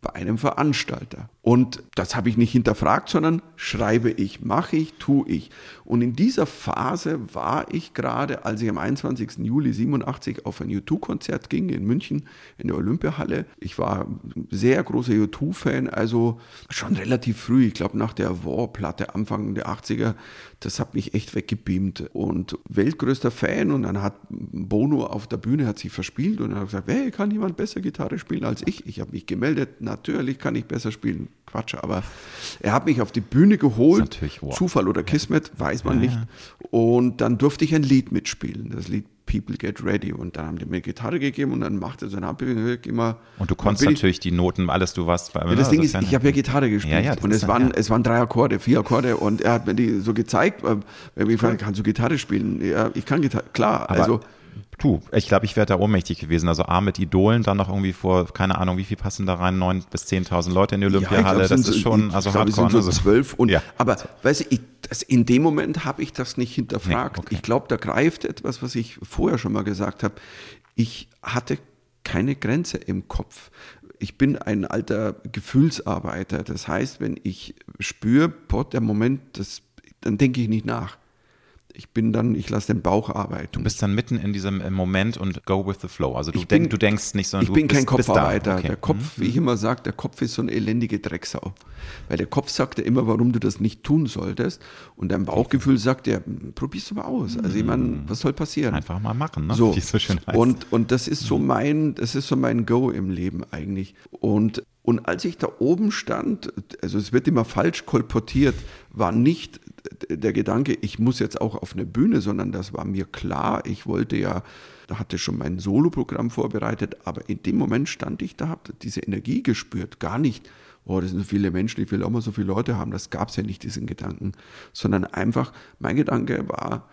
Speaker 3: bei einem Veranstalter. Und das habe ich nicht hinterfragt, sondern schreibe ich, mache ich, tue ich. Und in dieser Phase war ich gerade, als ich am 21. Juli 87 auf ein U2-Konzert ging in München in der Olympiahalle. Ich war sehr großer U2-Fan, also schon relativ früh, ich glaube nach der War-Platte Anfang der 80er, das hat mich echt weggebeamt. Und weltgrößter Fan und dann hat Bono auf der Bühne hat sich verspielt und hat gesagt, hey, kann jemand besser Gitarre spielen als ich? Ich habe mich gemeldet, natürlich kann ich besser spielen. Quatsch, aber er hat mich auf die Bühne geholt. Wow. Zufall oder Kismet, weiß man ja, nicht. Und dann durfte ich ein Lied mitspielen. Das Lied People Get Ready. Und dann haben die mir Gitarre gegeben und dann machte so ein Handbewegung immer.
Speaker 1: Und du konntest natürlich die Noten, alles, du warst.
Speaker 3: Ja, das Ding ist, ich habe ja Gitarre gespielt. Ja, ja, und es waren, es waren drei Akkorde, vier Akkorde. Und er hat mir die so gezeigt. Er hat mich gefragt, kannst du Gitarre spielen? Ja, ich kann Gitarre, klar.
Speaker 1: Aber
Speaker 3: also.
Speaker 1: Tu, ich glaube, ich wäre da ohnmächtig gewesen. Also A mit Idolen, dann noch irgendwie vor, keine Ahnung, wie viel passen da rein, neun bis zehntausend Leute in die Olympiahalle. Ja, glaub, das ist schon, also
Speaker 3: glaub, Hardcore. Sind so also zwölf. Und, ja. Aber, weißt du, ich, das, in dem Moment habe ich das nicht hinterfragt. Nee, okay. Ich glaube, da greift etwas, was ich vorher schon mal gesagt habe. Ich hatte keine Grenze im Kopf. Ich bin ein alter Gefühlsarbeiter. Das heißt, wenn ich spüre, boah, der Moment, das, dann denke ich nicht nach Ich bin dann, ich lasse den Bauch arbeiten.
Speaker 1: Du bist dann mitten in diesem äh, Moment und go with the flow. Also du,
Speaker 3: bin-
Speaker 1: denk, du denkst nicht, sondern
Speaker 3: ich
Speaker 1: du
Speaker 3: bin
Speaker 1: bist,
Speaker 3: kein. Kopfarbeiter.
Speaker 1: Okay.
Speaker 3: Der Kopf, wie ich immer sage, der Kopf ist so eine elendige Drecksau. Weil der Kopf sagt ja immer, warum du das nicht tun solltest. Und dein Bauchgefühl sagt ja, probier's doch mal aus. Also ich meine, was soll passieren?
Speaker 1: Einfach mal machen, ne?
Speaker 3: So.
Speaker 1: wie so schön heißt.
Speaker 3: Und, und das ist so mein, das ist so mein Go im Leben eigentlich. Und, und als ich da oben stand, also es wird immer falsch kolportiert, war nicht der Gedanke, ich muss jetzt auch auf eine Bühne, sondern das war mir klar. Ich wollte ja, da hatte schon mein Soloprogramm vorbereitet, aber in dem Moment stand ich da, habe diese Energie gespürt, gar nicht. Oh, das sind so viele Menschen, ich will auch mal so viele Leute haben. Das gab es ja nicht, diesen Gedanken. Sondern einfach, mein Gedanke war,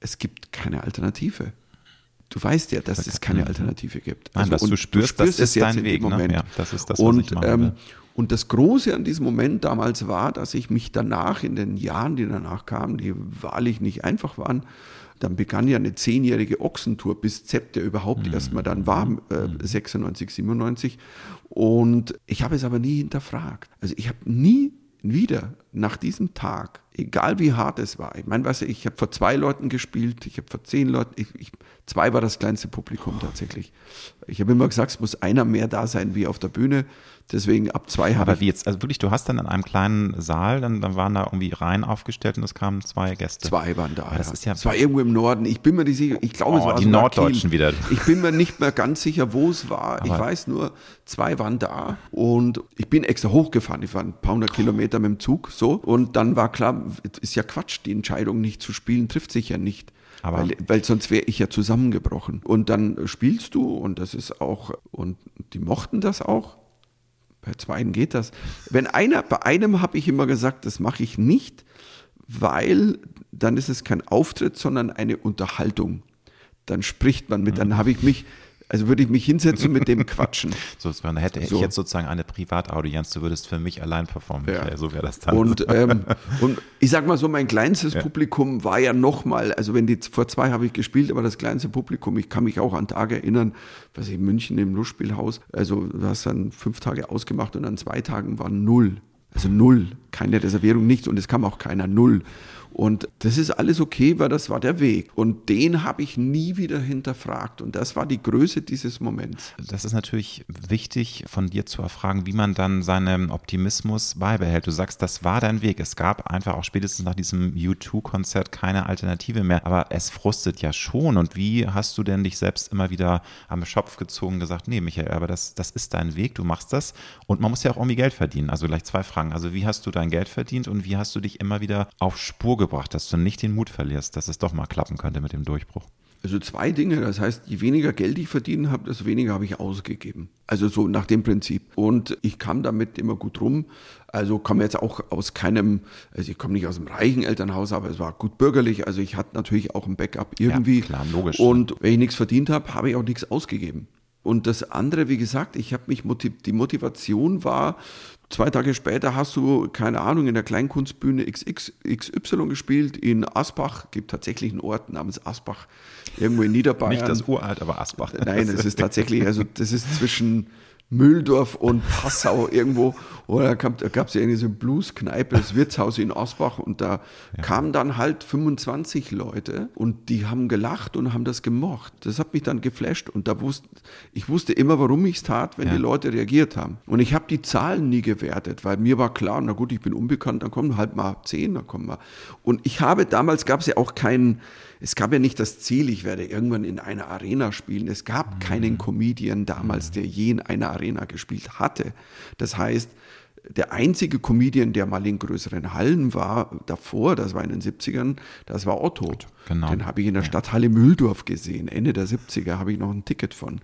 Speaker 3: es gibt keine Alternative. Du weißt ja, dass es keine Alternative gibt.
Speaker 1: Nein, dass
Speaker 3: und
Speaker 1: du spürst, das
Speaker 3: es
Speaker 1: ist
Speaker 3: jetzt
Speaker 1: dein
Speaker 3: in dem
Speaker 1: Weg, ne?
Speaker 3: Moment.
Speaker 1: Ja, das ist das, was
Speaker 3: und,
Speaker 1: ich meine.
Speaker 3: ähm, und das Große an diesem Moment damals war, dass ich mich danach, in den Jahren, die danach kamen, die wahrlich nicht einfach waren, dann begann ja eine zehnjährige Ochsentour, bis Zept ja überhaupt erstmal dann war, äh, 96, 97. Und ich habe es aber nie hinterfragt. Also ich habe nie wieder nach diesem Tag, egal wie hart es war, ich meine, weißt du, ich habe vor zwei Leuten gespielt, ich habe vor zehn Leuten, ich, ich, zwei war das kleinste Publikum tatsächlich. Ich habe immer gesagt, es muss einer mehr da sein wie auf der Bühne. Deswegen ab zwei habe
Speaker 1: aber
Speaker 3: ich
Speaker 1: wie jetzt, also wirklich, du hast dann in einem kleinen Saal, dann, dann waren da irgendwie Reihen aufgestellt und es kamen zwei Gäste.
Speaker 3: Zwei waren da.
Speaker 1: Aber das ist ja-
Speaker 3: es war irgendwo im Norden. Ich bin mir nicht sicher. Ich glaube, es
Speaker 1: Oh,
Speaker 3: war
Speaker 1: die Norddeutschen wieder.
Speaker 3: Ich bin mir nicht mehr ganz sicher, wo es war. ich
Speaker 1: Aber-
Speaker 3: weiß nur, zwei waren da und ich bin extra hochgefahren. Ich war ein paar hundert Kilometer mit dem Zug so und dann war klar, ist ja Quatsch, die Entscheidung nicht zu spielen trifft sich ja nicht.
Speaker 1: Aber-
Speaker 3: weil, weil sonst wäre ich ja zusammengebrochen. Und dann spielst du und das ist auch, und die mochten das auch. Bei zweien geht das. Wenn einer, bei einem habe ich immer gesagt, das mache ich nicht, weil dann ist es kein Auftritt, sondern eine Unterhaltung. Dann spricht man mit, dann habe ich mich, also würde ich mich hinsetzen mit dem quatschen.
Speaker 1: So, wäre- hätte
Speaker 3: So.
Speaker 1: ich jetzt sozusagen eine Privataudienz, du würdest für mich allein performen.
Speaker 3: Ja.
Speaker 1: So wäre das dann.
Speaker 3: Und, ähm, und ich sag mal so, mein kleinstes Publikum war ja nochmal, also wenn die vor zwei habe ich gespielt, aber das kleinste Publikum, ich kann mich auch an Tage erinnern, was ich in München im Lustspielhaus, also du hast dann fünf Tage ausgemacht und an zwei Tagen war null. Also null, keine Reservierung, nichts und es kam auch keiner, null. Und das ist alles okay, weil das war der Weg. Und den habe ich nie wieder hinterfragt. Und das war die Größe dieses Moments.
Speaker 1: Das ist natürlich wichtig von dir zu erfragen, wie man dann seinen Optimismus beibehält. Du sagst, das war dein Weg. Es gab einfach auch spätestens nach diesem U2-Konzert keine Alternative mehr. Aber es frustet ja schon. Und wie hast du denn dich selbst immer wieder am Schopf gezogen und gesagt, nee, Michael, aber das, das ist dein Weg, du machst das. Und man muss ja auch irgendwie Geld verdienen. Also gleich zwei Fragen. Also wie hast du dein Geld verdient und wie hast du dich immer wieder auf Spur gebracht, dass du nicht den Mut verlierst, dass es doch mal klappen könnte mit dem Durchbruch?
Speaker 3: Also zwei Dinge. Das heißt, je weniger Geld ich verdienen habe, desto weniger habe ich ausgegeben. Also so nach dem Prinzip. Und ich kam damit immer gut rum. Also komme jetzt auch aus keinem, also ich komme nicht aus einem reichen Elternhaus, aber es war gut bürgerlich. Also ich hatte natürlich auch ein Backup irgendwie.
Speaker 1: klar, logisch.
Speaker 3: Und wenn ich nichts verdient habe, habe ich auch nichts ausgegeben. Und das andere, wie gesagt, ich habe mich motiv die Motivation war, zwei Tage später hast du, keine Ahnung, in der Kleinkunstbühne XX, XY gespielt in Asbach, gibt tatsächlich einen Ort namens Asbach, irgendwo in Niederbayern.
Speaker 1: Nicht das Uralt, aber Asbach.
Speaker 3: Nein, es ist tatsächlich, also das ist zwischen Mühldorf und Passau irgendwo. Oder da gab es ja irgendwie so eine Blues-Kneipe, das Wirtshaus in Asbach und da kamen dann halt 25 Leute und die haben gelacht und haben das gemocht. Das hat mich dann geflasht und da wusste, ich wusste immer, warum ich es tat, wenn
Speaker 1: Ja.
Speaker 3: die Leute reagiert haben. Und ich habe die Zahlen nie gewertet, weil mir war klar, na gut, ich bin unbekannt, dann kommen halt mal 10, dann kommen mal. Und ich habe, damals gab es ja auch keinen, es gab ja nicht das Ziel, ich werde irgendwann in einer Arena spielen. Es gab keinen Comedian damals, der je in einer Arena gespielt hatte. Das heißt, der einzige Comedian, der mal in größeren Hallen war, davor, das war in den 70ern, das war Otto.
Speaker 1: genau.
Speaker 3: Den habe ich in der Stadthalle Mühldorf gesehen. Ende der 70er habe ich noch ein Ticket von,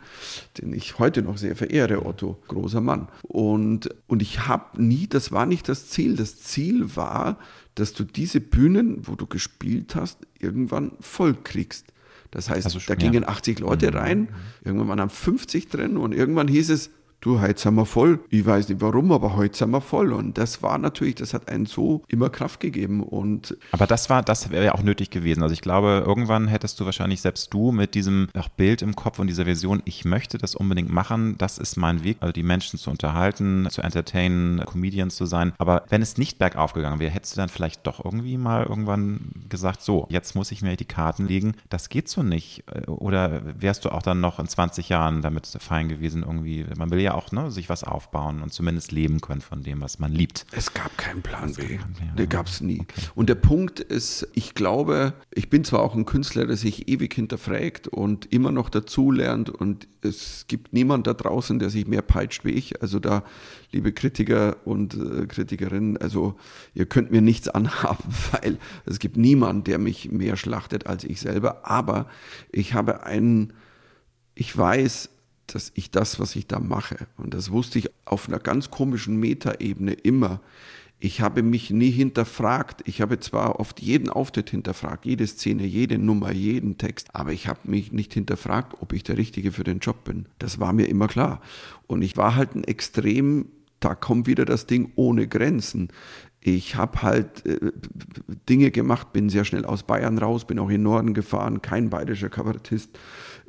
Speaker 3: den ich heute noch sehr verehre, Otto, großer Mann. Und, und ich habe nie, das war nicht das Ziel. Das Ziel war, dass du diese Bühnen, wo du gespielt hast, irgendwann voll kriegst. Das heißt,
Speaker 1: Also
Speaker 3: da
Speaker 1: schon, ja.
Speaker 3: gingen 80 Leute rein, irgendwann waren dann 50 drin und irgendwann hieß es, du, heute sind wir voll. Ich weiß nicht warum, aber heute sind wir voll. Und das war natürlich, das hat einen so immer Kraft gegeben. Und
Speaker 1: aber das war, das wäre ja auch nötig gewesen. Also ich glaube, irgendwann hättest du wahrscheinlich selbst du mit diesem Bild im Kopf und dieser Vision, ich möchte das unbedingt machen, das ist mein Weg, also die Menschen zu unterhalten, zu entertainen, Comedian zu sein. Aber wenn es nicht bergauf gegangen wäre, hättest du dann vielleicht doch irgendwie mal irgendwann gesagt, so, jetzt muss ich mir die Karten legen, das geht so nicht. Oder wärst du auch dann noch in 20 Jahren damit fein gewesen irgendwie? Man will ja auch ne, sich was aufbauen und zumindest leben können von dem, was man liebt.
Speaker 3: Es gab keinen Plan B. Den gab es nie. Okay. Und der Punkt ist, ich glaube, ich bin zwar auch ein Künstler, der sich ewig hinterfragt und immer noch dazulernt und es gibt niemand da draußen, der sich mehr peitscht wie ich. Also da, liebe Kritiker und äh, Kritikerinnen, also ihr könnt mir nichts anhaben, weil es gibt niemanden, der mich mehr schlachtet als ich selber. Aber ich habe einen, ich weiß, dass ich das, was ich da mache, und das wusste ich auf einer ganz komischen Metaebene immer, ich habe mich nie hinterfragt. Ich habe zwar oft jeden Auftritt hinterfragt, jede Szene, jede Nummer, jeden Text, aber ich habe mich nicht hinterfragt, ob ich der Richtige für den Job bin. Das war mir immer klar. Und ich war halt ein extrem, da kommt wieder das Ding ohne Grenzen. Ich habe halt äh, Dinge gemacht, bin sehr schnell aus Bayern raus, bin auch in den Norden gefahren, kein bayerischer Kabarettist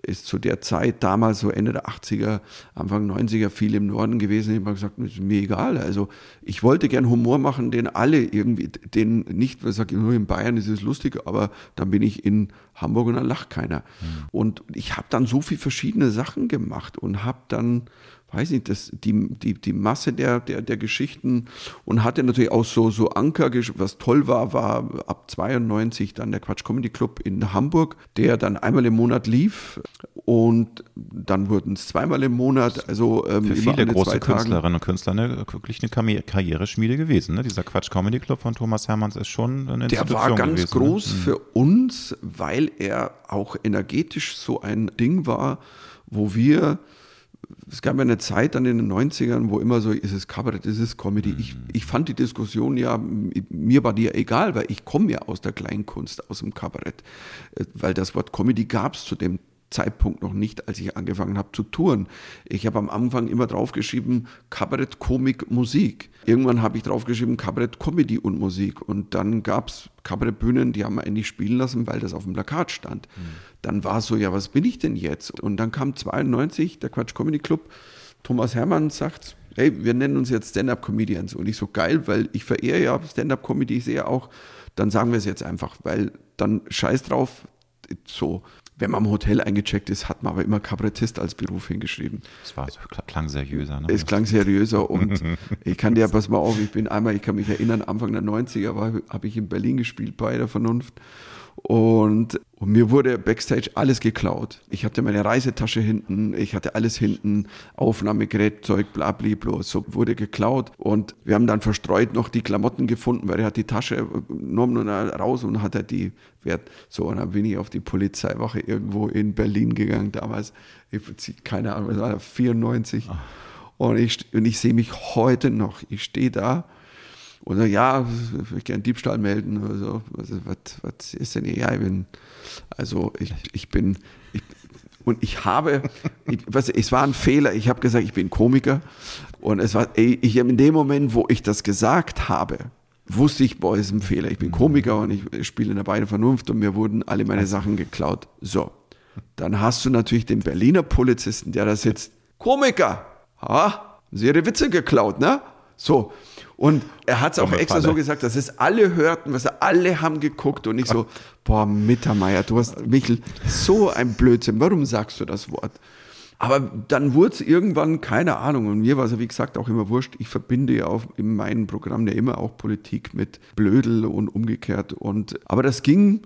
Speaker 3: ist zu der Zeit damals so Ende der 80er, Anfang 90er viel im Norden gewesen. Ich habe gesagt, ist mir egal. Also ich wollte gern Humor machen, den alle irgendwie, den nicht, weil ich sage, nur in Bayern ist es lustig, aber dann bin ich in Hamburg und dann lacht keiner. Mhm. Und ich habe dann so viele verschiedene Sachen gemacht und habe dann weiß nicht, das, die, die, die Masse der, der, der Geschichten und hatte natürlich auch so, so Anker, was toll war, war ab 92 dann der Quatsch Comedy Club in Hamburg, der dann einmal im Monat lief und dann wurden es zweimal im Monat, also
Speaker 1: ähm, Für viele große Künstlerinnen und Künstler eine, wirklich eine Karriereschmiede gewesen. Ne? Dieser Quatsch Comedy Club von Thomas Hermanns ist schon eine
Speaker 3: Der war ganz
Speaker 1: gewesen,
Speaker 3: ne? groß ne? für uns, weil er auch energetisch so ein Ding war, wo wir es gab ja eine Zeit dann in den 90ern, wo immer so, ist es Kabarett, ist es Comedy. Ich, mhm. ich fand die Diskussion ja, mir war die ja egal, weil ich komme ja aus der Kleinkunst, aus dem Kabarett. Äh, weil das Wort Comedy gab es zu dem Zeitpunkt noch nicht, als ich angefangen habe zu touren. Ich habe am Anfang immer draufgeschrieben, Kabarett, Komik, Musik. Irgendwann habe ich draufgeschrieben, Kabarett, Comedy und Musik. Und dann gab es Kabarettbühnen, die haben wir eigentlich spielen lassen, weil das auf dem Plakat stand. Mhm. Dann war es so, ja, was bin ich denn jetzt? Und dann kam 92, der Quatsch Comedy Club. Thomas Hermann sagt, hey, wir nennen uns jetzt Stand-Up-Comedians. Und ich so, geil, weil ich verehre ja Stand-Up-Comedy, ich sehe auch, dann sagen wir es jetzt einfach, weil dann scheiß drauf, so wenn man im Hotel eingecheckt ist, hat man aber immer Kabarettist als Beruf hingeschrieben.
Speaker 1: Es war so, klang seriöser. Ne?
Speaker 3: Es klang seriöser und ich kann dir, pass mal auf, ich bin einmal, ich kann mich erinnern, Anfang der 90er habe ich in Berlin gespielt bei der Vernunft und, und, mir wurde backstage alles geklaut. Ich hatte meine Reisetasche hinten, ich hatte alles hinten, Aufnahmegerät, Zeug, bla, bla, bla, so wurde geklaut. Und wir haben dann verstreut noch die Klamotten gefunden, weil er hat die Tasche genommen und raus und hat er die Wert. So, und dann bin ich auf die Polizeiwache irgendwo in Berlin gegangen damals. Ich, keine Ahnung, was war das, 94. Und ich, und ich sehe mich heute noch. Ich stehe da und so, ja, ich würde gerne Diebstahl melden oder so. Also, was, was ist denn hier? Ja, ich bin, also ich, ich bin, ich, und ich habe, ich, was, es war ein Fehler. Ich habe gesagt, ich bin Komiker. Und es war, ich in dem Moment, wo ich das gesagt habe, wusste ich, boah, ist ein Fehler. Ich bin Komiker und ich spiele in der Beine Vernunft und mir wurden alle meine Sachen geklaut. So. Dann hast du natürlich den Berliner Polizisten, der da sitzt. Komiker! Ha? Sie ihre Witze geklaut, ne? So. Und er hat es auch extra so gesagt, dass es alle hörten, was alle haben geguckt und ich so, boah, Mittermeier, du hast, Michel, so ein Blödsinn, warum sagst du das Wort? Aber dann wurde es irgendwann, keine Ahnung, und mir war es ja wie gesagt auch immer wurscht, ich verbinde ja auch in meinem Programm ja immer auch Politik mit Blödel und umgekehrt. Und, aber das ging,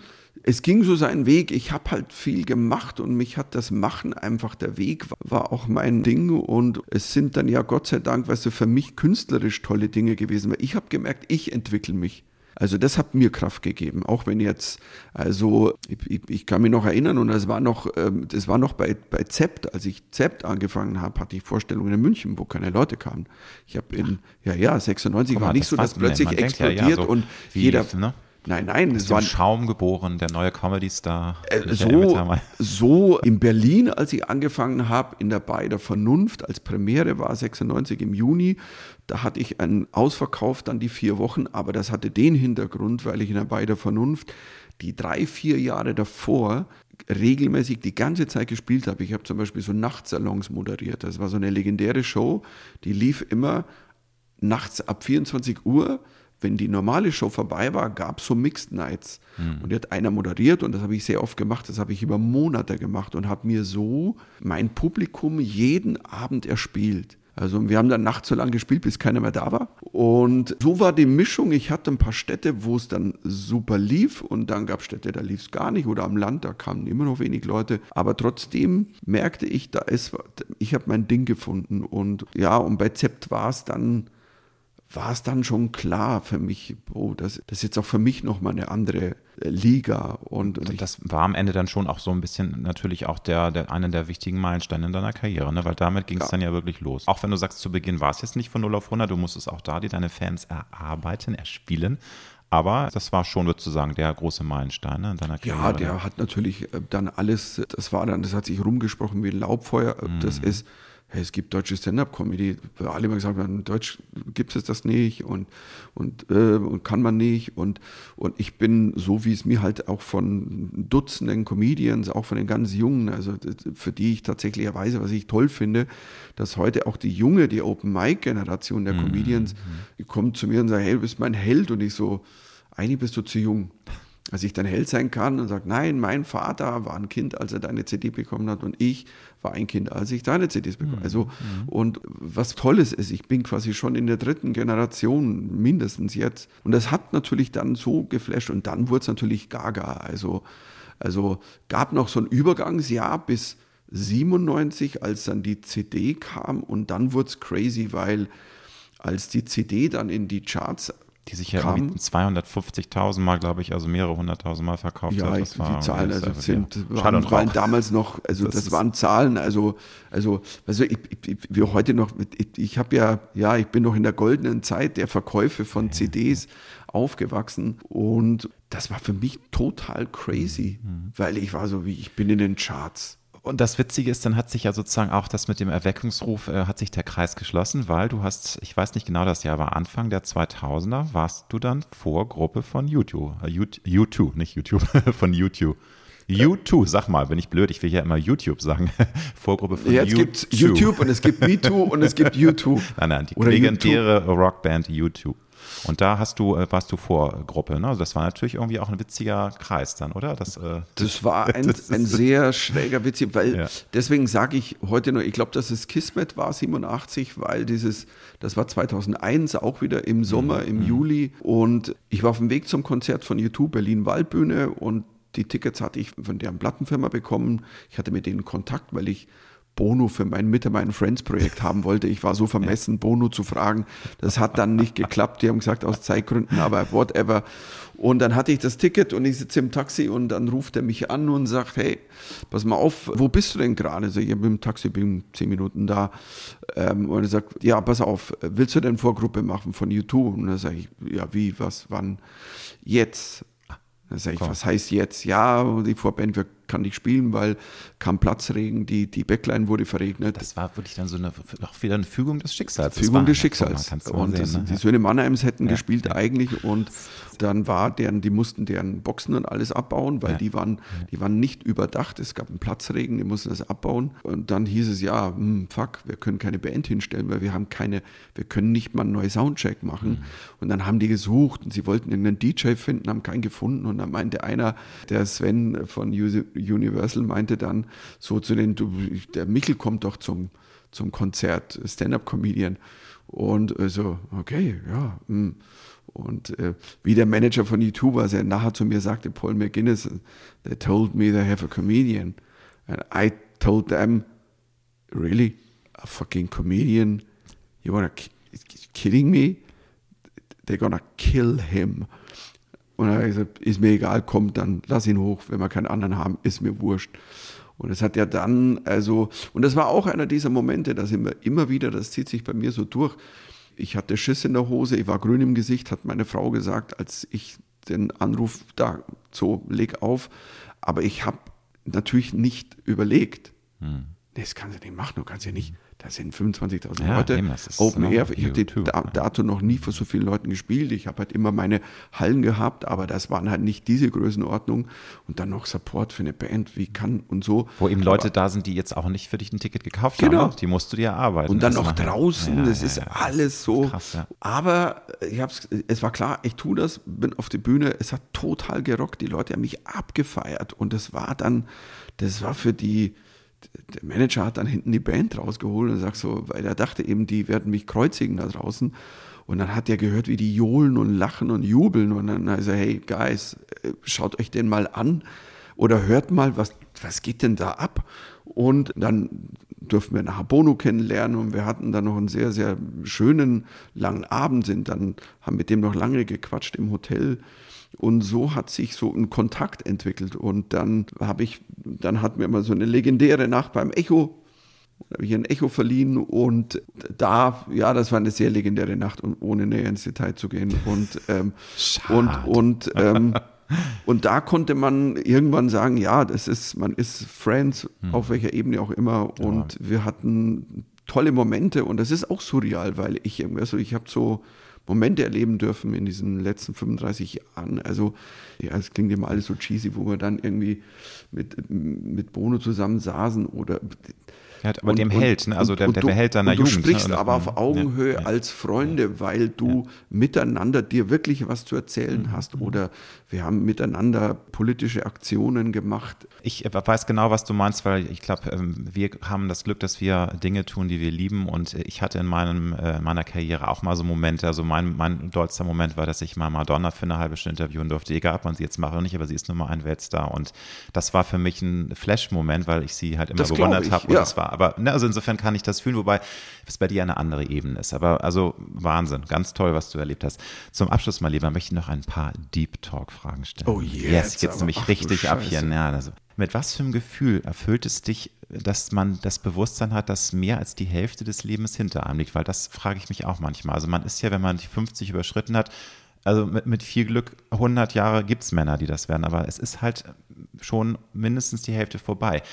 Speaker 3: es ging so seinen Weg. Ich habe halt viel gemacht und mich hat das Machen einfach der Weg, war auch mein Ding. Und es sind dann ja Gott sei Dank, weißt du, für mich künstlerisch tolle Dinge gewesen, weil ich habe gemerkt, ich entwickle mich. Also das hat mir Kraft gegeben, auch wenn jetzt, also ich, ich kann mich noch erinnern und das war noch, ähm, das war noch bei, bei Zept, als ich Zept angefangen habe, hatte ich Vorstellungen in München, wo keine Leute kamen. Ich habe in, ja, ja, 96 mal, war nicht so, dass plötzlich explodiert ja, ja, so und jeder, ne? Nein, nein,
Speaker 1: es war Schaum geboren, der neue Comedy-Star.
Speaker 3: Äh, so, so in Berlin, als ich angefangen habe, in der Bei der Vernunft, als Premiere war 96 im Juni, da hatte ich einen Ausverkauf dann die vier Wochen, aber das hatte den Hintergrund, weil ich in der Bei der Vernunft die drei, vier Jahre davor regelmäßig die ganze Zeit gespielt habe. Ich habe zum Beispiel so Nachtsalons moderiert. Das war so eine legendäre Show, die lief immer nachts ab 24 Uhr wenn die normale Show vorbei war, gab es so Mixed Nights. Mhm. Und die hat einer moderiert und das habe ich sehr oft gemacht. Das habe ich über Monate gemacht und habe mir so mein Publikum jeden Abend erspielt. Also wir haben dann nachts so lange gespielt, bis keiner mehr da war. Und so war die Mischung. Ich hatte ein paar Städte, wo es dann super lief und dann gab es Städte, da lief es gar nicht oder am Land, da kamen immer noch wenig Leute. Aber trotzdem merkte ich, da ist, ich habe mein Ding gefunden. Und ja, und bei Zept war es dann war es dann schon klar für mich, oh, das, das ist jetzt auch für mich nochmal eine andere äh, Liga. Und, und
Speaker 1: das war am Ende dann schon auch so ein bisschen natürlich auch der, der einer der wichtigen Meilensteine in deiner Karriere, ne? weil damit ging es ja. dann ja wirklich los. Auch wenn du sagst, zu Beginn war es jetzt nicht von 0 auf 100, du musstest auch da dir deine Fans erarbeiten, erspielen. Aber das war schon, würdest du sagen, der große Meilenstein ne, in deiner
Speaker 3: Karriere. Ja, der hat natürlich äh, dann alles, das war dann, das hat sich rumgesprochen wie ein Laubfeuer. Mm. Das ist hey, es gibt deutsche Stand-up-Comedy. Alle immer gesagt haben, in Deutsch gibt es das nicht und, und, äh, und kann man nicht. Und, und ich bin so, wie es mir halt auch von Dutzenden Comedians, auch von den ganz Jungen, also für die ich tatsächlich erweise, was ich toll finde, dass heute auch die junge, die Open-Mic-Generation der mhm. Comedians, die kommt zu mir und sagt, hey, du bist mein Held. Und ich so, eigentlich bist du zu jung als ich dann Held sein kann und sage, nein, mein Vater war ein Kind, als er deine CD bekommen hat und ich war ein Kind, als ich deine CDs bekommen habe. Also, mhm. und was Tolles ist, ich bin quasi schon in der dritten Generation, mindestens jetzt. Und das hat natürlich dann so geflasht und dann wurde es natürlich gaga. Also, also gab noch so ein Übergangsjahr bis 97, als dann die CD kam und dann wurde es crazy, weil als die CD dann in die Charts
Speaker 1: die sich ja 250.000 Mal, glaube ich, also mehrere hunderttausend Mal verkauft
Speaker 3: ja,
Speaker 1: hat.
Speaker 3: Das war, die Zahlen also sind, ja. waren, waren, damals noch, also das, das waren Zahlen, also, also, also ich, ich, wie heute noch, ich, ich habe ja, ja, ich bin noch in der goldenen Zeit der Verkäufe von CDs aufgewachsen und das war für mich total crazy, mhm. weil ich war so wie, ich bin in den Charts.
Speaker 1: Und das Witzige ist, dann hat sich ja sozusagen auch das mit dem Erweckungsruf, äh, hat sich der Kreis geschlossen, weil du hast, ich weiß nicht genau, das Jahr war Anfang der 2000er, warst du dann Vorgruppe von YouTube, äh, YouTube, nicht YouTube, von YouTube. YouTube, sag mal, bin ich blöd, ich will ja immer YouTube sagen. Vorgruppe von
Speaker 3: ja, jetzt YouTube. Jetzt gibt YouTube und es gibt MeToo und es gibt YouTube.
Speaker 1: Nein, nein, die legendäre. Rockband YouTube. Und da hast du, äh, warst du Vorgruppe, ne? Also das war natürlich irgendwie auch ein witziger Kreis dann, oder?
Speaker 3: Das, äh, das war ein, das ein sehr schräger Witz, weil ja. deswegen sage ich heute nur, ich glaube, dass es Kismet war 87, weil dieses, das war 2001 auch wieder im Sommer, mhm. im mhm. Juli und ich war auf dem Weg zum Konzert von YouTube Berlin Waldbühne und die Tickets hatte ich von deren Plattenfirma bekommen. Ich hatte mit denen Kontakt, weil ich Bono für mein Mitte meinen Friends Projekt haben wollte. Ich war so vermessen, Bono zu fragen. Das hat dann nicht geklappt. Die haben gesagt, aus Zeitgründen, aber whatever. Und dann hatte ich das Ticket und ich sitze im Taxi und dann ruft er mich an und sagt, hey, pass mal auf, wo bist du denn gerade? Also ich bin im Taxi, bin zehn Minuten da. Ähm, und er sagt, ja, pass auf, willst du denn Vorgruppe machen von YouTube? Und dann sage ich, ja, wie, was, wann? Jetzt. Dann sage ich, was heißt jetzt? Ja, die Vorband kann nicht spielen, weil kam Platzregen, die, die Backline wurde verregnet.
Speaker 1: Das war wirklich dann so eine, auch wieder eine Fügung des Schicksals.
Speaker 3: Fügung des Schicksals. Und sehen, das, ne? die Söhne Mannheims hätten ja. gespielt ja. eigentlich und dann war deren, die mussten deren Boxen und alles abbauen, weil ja. die waren, die waren nicht überdacht. Es gab einen Platzregen, die mussten das abbauen. Und dann hieß es, ja, hm, fuck, wir können keine Band hinstellen, weil wir haben keine, wir können nicht mal einen neuen Soundcheck machen. Mhm. Und dann haben die gesucht und sie wollten irgendeinen DJ finden, haben keinen gefunden. Und dann meinte einer, der Sven von Universal meinte dann so zu den, du, der Michel kommt doch zum, zum Konzert, Stand-Up-Comedian. Und äh, so, okay, ja. Mh. Hm. Und äh, wie der Manager von YouTube war, der nachher zu mir sagte, Paul McGuinness, they told me they have a comedian. And I told them, really? A fucking comedian? You wanna kidding me? They're gonna kill him. Und er hat gesagt, ist mir egal, komm, dann lass ihn hoch, wenn wir keinen anderen haben, ist mir wurscht. Und es hat ja dann, also, und das war auch einer dieser Momente, da sind wir immer wieder, das zieht sich bei mir so durch. Ich hatte Schiss in der Hose, ich war grün im Gesicht, hat meine Frau gesagt, als ich den Anruf da, so leg auf. Aber ich habe natürlich nicht überlegt. Hm. Nee, das kannst du nicht machen, du kannst ja nicht da sind 25.000 ja, Leute. Eben, Open Air. Ich habe da, dato noch nie vor so vielen Leuten gespielt. Ich habe halt immer meine Hallen gehabt, aber das waren halt nicht diese Größenordnung. Und dann noch Support für eine Band, wie kann und so.
Speaker 1: Wo eben Leute aber, da sind, die jetzt auch nicht für dich ein Ticket gekauft genau. haben. Ne? Die musst du dir erarbeiten.
Speaker 3: Und dann noch draußen, ja, das ja, ist alles so. Krass, aber ich hab's, es war klar, ich tue das, bin auf die Bühne. Es hat total gerockt. Die Leute haben mich abgefeiert. Und das war dann, das war für die der Manager hat dann hinten die Band rausgeholt und sagt so, weil er dachte eben, die werden mich kreuzigen da draußen. Und dann hat er gehört, wie die johlen und lachen und jubeln. Und dann er, hey, Guys, äh, schaut euch den mal an oder hört mal, was, was geht denn da ab? Und dann durften wir nachher Bono kennenlernen und wir hatten dann noch einen sehr, sehr schönen langen Abend, sind dann, haben mit dem noch lange gequatscht im Hotel und so hat sich so ein Kontakt entwickelt. Und dann habe ich, dann hatten wir mal so eine legendäre Nacht beim Echo. Da habe ich ein Echo verliehen und da, ja, das war eine sehr legendäre Nacht, ohne näher ins Detail zu gehen. Und, ähm, und, und, ähm, und da konnte man irgendwann sagen, ja, das ist, man ist Friends, hm. auf welcher Ebene auch immer. Und ja. wir hatten tolle Momente und das ist auch surreal, weil ich irgendwie, also ich habe so, Momente erleben dürfen in diesen letzten 35 Jahren. Also, ja, es klingt immer alles so cheesy, wo wir dann irgendwie mit, mit Bono zusammen saßen oder
Speaker 1: ja, aber und, dem hält, ne? also der, der behält deiner
Speaker 3: du
Speaker 1: Jugend.
Speaker 3: Du sprichst ne? aber auf Augenhöhe ja, als Freunde, weil du miteinander dir wirklich was zu erzählen mhm. hast. Oder wir haben miteinander politische Aktionen gemacht.
Speaker 1: Ich weiß genau, was du meinst, weil ich glaube, ähm, wir haben das Glück, dass wir Dinge tun, die wir lieben. Und ich hatte in meinem, äh, meiner Karriere auch mal so Momente. Also mein, mein dollster Moment war, dass ich mal Madonna für eine halbe Stunde interviewen durfte. Egal, ob man sie jetzt macht oder nicht, aber sie ist nun mal ein Weltstar. Und das war für mich ein Flash-Moment, weil ich sie halt immer das bewundert habe. Und ja. das war aber, ne, also insofern kann ich das fühlen, wobei es bei dir eine andere Ebene ist. Aber also Wahnsinn, ganz toll, was du erlebt hast. Zum Abschluss, mal lieber, möchte ich noch ein paar Deep Talk-Fragen stellen.
Speaker 3: Oh yeah, yes,
Speaker 1: jetzt nämlich richtig ab hier. Ja, also, mit was für einem Gefühl erfüllt es dich, dass man das Bewusstsein hat, dass mehr als die Hälfte des Lebens hinter einem liegt? Weil das frage ich mich auch manchmal. Also man ist ja, wenn man die 50 überschritten hat, also mit, mit viel Glück 100 Jahre gibt es Männer, die das werden, aber es ist halt schon mindestens die Hälfte vorbei.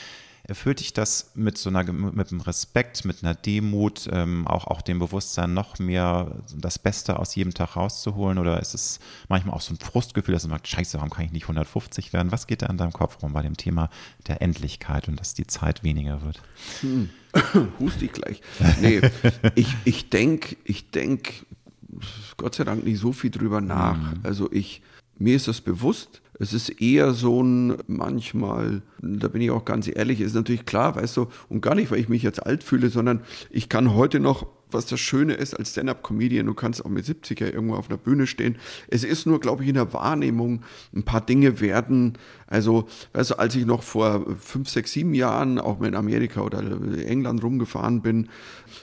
Speaker 1: Erfüllt dich das mit so einer, mit einem Respekt, mit einer Demut, ähm, auch, auch dem Bewusstsein, noch mehr das Beste aus jedem Tag rauszuholen? Oder ist es manchmal auch so ein Frustgefühl, dass man sagt, scheiße, warum kann ich nicht 150 werden? Was geht da in deinem Kopf rum bei dem Thema der Endlichkeit und dass die Zeit weniger wird?
Speaker 3: Hm. Hust ich gleich. Nee, ich, ich denke, ich denke, Gott sei Dank nicht so viel drüber nach. Mhm. Also ich, mir ist das bewusst, es ist eher so ein manchmal, da bin ich auch ganz ehrlich, ist natürlich klar, weißt du, und gar nicht, weil ich mich jetzt alt fühle, sondern ich kann heute noch was das Schöne ist als Stand-up-Comedian, du kannst auch mit 70er irgendwo auf einer Bühne stehen. Es ist nur, glaube ich, in der Wahrnehmung, ein paar Dinge werden, also, weißt du, als ich noch vor fünf, sechs, sieben Jahren auch mal in Amerika oder England rumgefahren bin,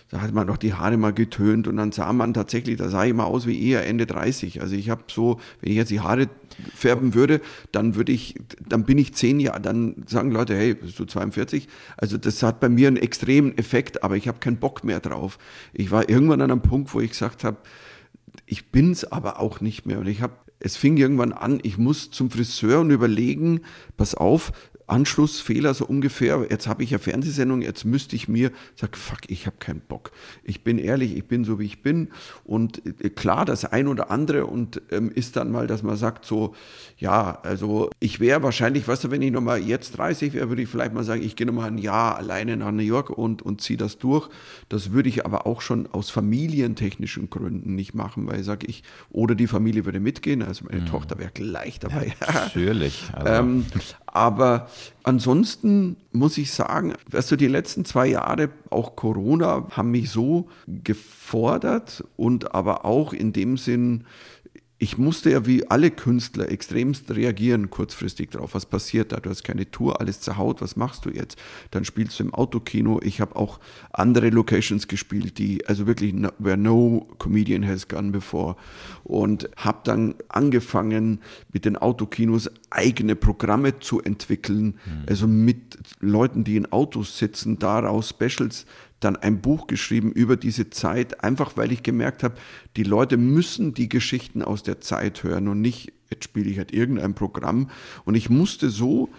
Speaker 3: da hat man noch die Haare mal getönt und dann sah man tatsächlich, da sah ich mal aus wie eher Ende 30. Also ich habe so, wenn ich jetzt die Haare färben würde, dann würde ich, dann bin ich zehn Jahre, dann sagen Leute, hey, bist du 42? Also das hat bei mir einen extremen Effekt, aber ich habe keinen Bock mehr drauf. Ich war irgendwann an einem Punkt, wo ich gesagt habe, ich bin's aber auch nicht mehr. Und ich habe, es fing irgendwann an, ich muss zum Friseur und überlegen, pass auf, Anschlussfehler so ungefähr. Jetzt habe ich ja Fernsehsendung, jetzt müsste ich mir sagen, fuck, ich habe keinen Bock. Ich bin ehrlich, ich bin so wie ich bin und äh, klar, das ein oder andere und ähm, ist dann mal, dass man sagt so, ja, also ich wäre wahrscheinlich, weißt du, wenn ich nochmal jetzt 30 wäre, würde ich vielleicht mal sagen, ich gehe nochmal ein Jahr alleine nach New York und, und ziehe das durch. Das würde ich aber auch schon aus familientechnischen Gründen nicht machen, weil ich sage ich, oder die Familie würde mitgehen, also meine mhm. Tochter wäre gleich dabei.
Speaker 1: Ja, natürlich.
Speaker 3: Also. Ähm, aber ansonsten muss ich sagen, du, die letzten zwei Jahre, auch Corona, haben mich so gefordert und aber auch in dem Sinn ich musste ja wie alle Künstler extremst reagieren kurzfristig darauf, was passiert da. Du hast keine Tour, alles zerhaut, was machst du jetzt? Dann spielst du im Autokino. Ich habe auch andere Locations gespielt, die also wirklich where no comedian has gone before und habe dann angefangen mit den Autokinos eigene Programme zu entwickeln, mhm. also mit Leuten, die in Autos sitzen, daraus Specials dann ein Buch geschrieben über diese Zeit, einfach weil ich gemerkt habe, die Leute müssen die Geschichten aus der Zeit hören und nicht jetzt spiele ich halt irgendein Programm. Und ich musste so,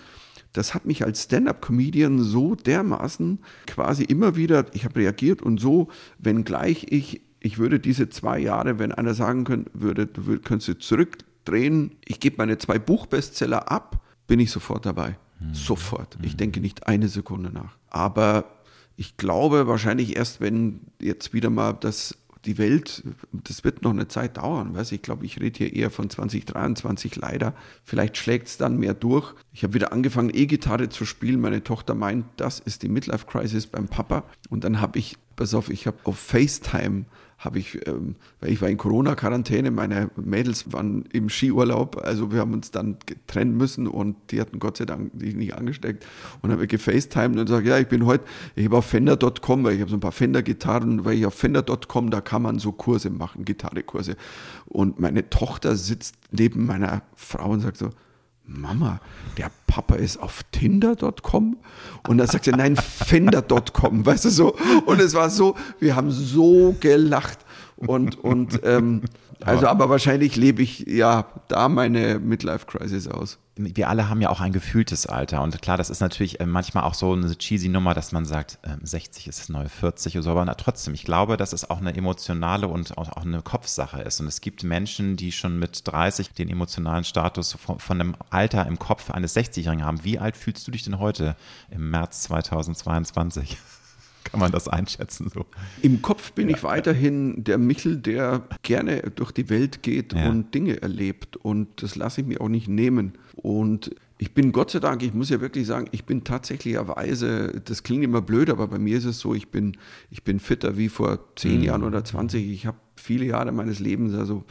Speaker 3: das hat mich als Stand-up-Comedian so dermaßen quasi immer wieder, ich habe reagiert und so, wenngleich ich, ich würde diese zwei Jahre, wenn einer sagen können, würde, du könntest du zurückdrehen, ich gebe meine zwei Buchbestseller ab, bin ich sofort dabei. Mhm. Sofort. Ich denke nicht eine Sekunde nach. Aber ich glaube wahrscheinlich erst, wenn jetzt wieder mal das die Welt, das wird noch eine Zeit dauern. Weiß ich glaube, ich rede hier eher von 2023 leider. Vielleicht schlägt es dann mehr durch. Ich habe wieder angefangen, E-Gitarre zu spielen. Meine Tochter meint, das ist die Midlife Crisis beim Papa. Und dann habe ich, pass auf, ich habe auf FaceTime habe ich, ähm, weil ich war in Corona-Quarantäne, meine Mädels waren im Skiurlaub, also wir haben uns dann trennen müssen und die hatten Gott sei Dank sich nicht angesteckt und habe gefacetimed und gesagt, ja, ich bin heute, ich habe auf Fender.com, weil ich habe so ein paar Fender-Gitarren, weil ich auf Fender.com, da kann man so Kurse machen, Gitarrekurse. Und meine Tochter sitzt neben meiner Frau und sagt so, Mama, der Papa ist auf Tinder.com und dann sagt sie, nein, Fender.com, weißt du so. Und es war so, wir haben so gelacht und, und ähm, also aber wahrscheinlich lebe ich ja da meine Midlife-Crisis aus
Speaker 1: wir alle haben ja auch ein gefühltes Alter. Und klar, das ist natürlich äh, manchmal auch so eine cheesy Nummer, dass man sagt, 60 ähm, ist das neue 40 oder so. Aber trotzdem, ich glaube, dass es auch eine emotionale und auch eine Kopfsache ist. Und es gibt Menschen, die schon mit 30 den emotionalen Status von, von einem Alter im Kopf eines 60-Jährigen haben. Wie alt fühlst du dich denn heute im März 2022? Kann man das einschätzen so?
Speaker 3: Im Kopf bin ja. ich weiterhin der Michel, der gerne durch die Welt geht ja. und Dinge erlebt. Und das lasse ich mir auch nicht nehmen. Und ich bin Gott sei Dank, ich muss ja wirklich sagen, ich bin tatsächlicherweise, das klingt immer blöd, aber bei mir ist es so, ich bin, ich bin fitter wie vor zehn mhm. Jahren oder 20. Ich habe viele Jahre meines Lebens, also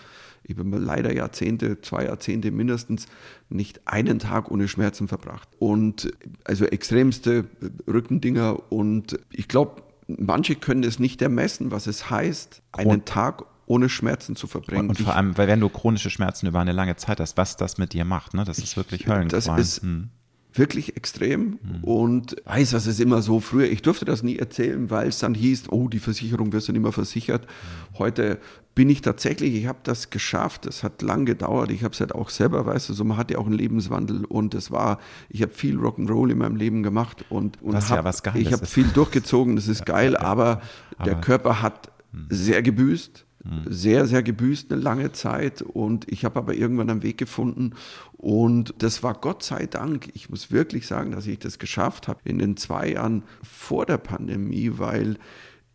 Speaker 3: ich habe leider Jahrzehnte, zwei Jahrzehnte mindestens, nicht einen Tag ohne Schmerzen verbracht. Und also extremste Rückendinger. Und ich glaube, manche können es nicht ermessen, was es heißt, einen Tag ohne Schmerzen zu verbringen.
Speaker 1: Und, vor allem, weil wenn du chronische Schmerzen über eine lange Zeit hast, was das mit dir macht, ne? das ist wirklich Höllenqual.
Speaker 3: Das ist, hm wirklich extrem mhm. und weiß, dass es immer so früher, ich durfte das nie erzählen, weil es dann hieß, oh, die Versicherung wirst du nicht mehr versichert. Mhm. Heute bin ich tatsächlich, ich habe das geschafft, es hat lang gedauert, ich habe es halt auch selber, weißt du, so man hat ja auch einen Lebenswandel und es war, ich habe viel Rock'n'Roll in meinem Leben gemacht und, und
Speaker 1: was hab, ja was
Speaker 3: ich habe viel durchgezogen, das ist ja, geil, ja, aber, aber, der Körper hat mhm. sehr gebüßt sehr, sehr gebüßt eine lange Zeit und ich habe aber irgendwann einen Weg gefunden und das war Gott sei Dank, ich muss wirklich sagen, dass ich das geschafft habe in den zwei Jahren vor der Pandemie, weil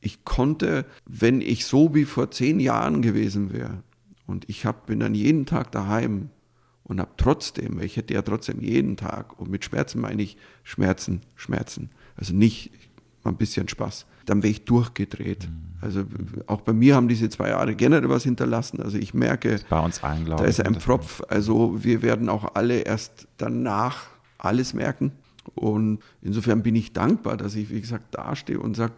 Speaker 3: ich konnte, wenn ich so wie vor zehn Jahren gewesen wäre und ich hab, bin dann jeden Tag daheim und habe trotzdem, ich hätte ja trotzdem jeden Tag, und mit Schmerzen meine ich Schmerzen, Schmerzen, also nicht mal ein bisschen Spaß, dann wäre ich durchgedreht. Also auch bei mir haben diese zwei Jahre generell was hinterlassen. Also ich merke,
Speaker 1: bei uns allen, glaube
Speaker 3: da ist ein Propf. Also wir werden auch alle erst danach alles merken. Und insofern bin ich dankbar, dass ich, wie gesagt, dastehe und sage,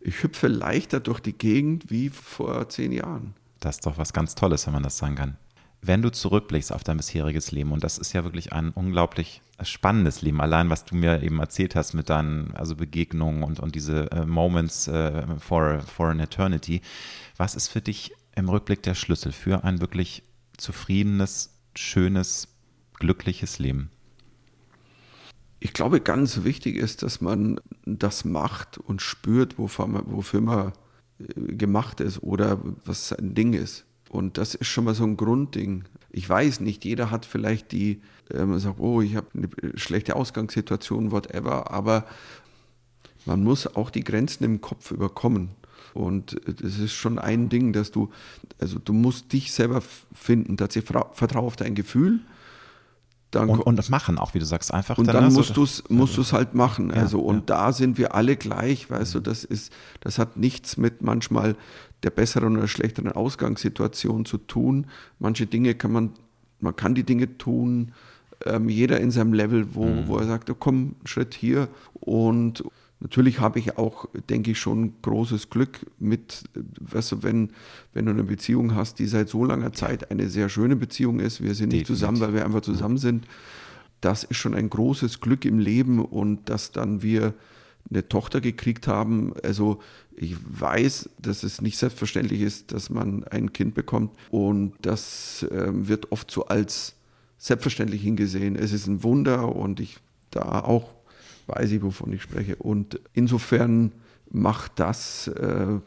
Speaker 3: ich hüpfe leichter durch die Gegend wie vor zehn Jahren.
Speaker 1: Das ist doch was ganz Tolles, wenn man das sagen kann wenn du zurückblickst auf dein bisheriges Leben, und das ist ja wirklich ein unglaublich spannendes Leben, allein was du mir eben erzählt hast mit deinen also Begegnungen und, und diese äh, Moments äh, for, for an Eternity, was ist für dich im Rückblick der Schlüssel für ein wirklich zufriedenes, schönes, glückliches Leben?
Speaker 3: Ich glaube, ganz wichtig ist, dass man das macht und spürt, wofür man, wofür man äh, gemacht ist oder was sein Ding ist. Und das ist schon mal so ein Grundding. Ich weiß nicht, jeder hat vielleicht die, äh, man sagt, oh, ich habe eine schlechte Ausgangssituation, whatever, aber man muss auch die Grenzen im Kopf überkommen. Und das ist schon ein Ding, dass du, also du musst dich selber finden, tatsächlich vertraue auf dein Gefühl.
Speaker 1: Dann, und, und das machen auch, wie du sagst, einfach.
Speaker 3: Und dann, dann musst du es musst du's halt machen. Ja, also, und ja. da sind wir alle gleich, weißt du, das ist, das hat nichts mit manchmal der besseren oder schlechteren Ausgangssituation zu tun. Manche Dinge kann man, man kann die Dinge tun, ähm, jeder in seinem Level, wo, mhm. wo er sagt, oh, komm, Schritt hier. Und natürlich habe ich auch, denke ich, schon großes Glück mit, weißt du, wenn, wenn du eine Beziehung hast, die seit so langer Zeit eine sehr schöne Beziehung ist, wir sind nicht Definitiv. zusammen, weil wir einfach zusammen sind. Das ist schon ein großes Glück im Leben und dass dann wir eine Tochter gekriegt haben. Also ich weiß, dass es nicht selbstverständlich ist, dass man ein Kind bekommt und das äh, wird oft so als selbstverständlich hingesehen. Es ist ein Wunder und ich da auch weiß ich, wovon ich spreche. Und insofern macht das äh,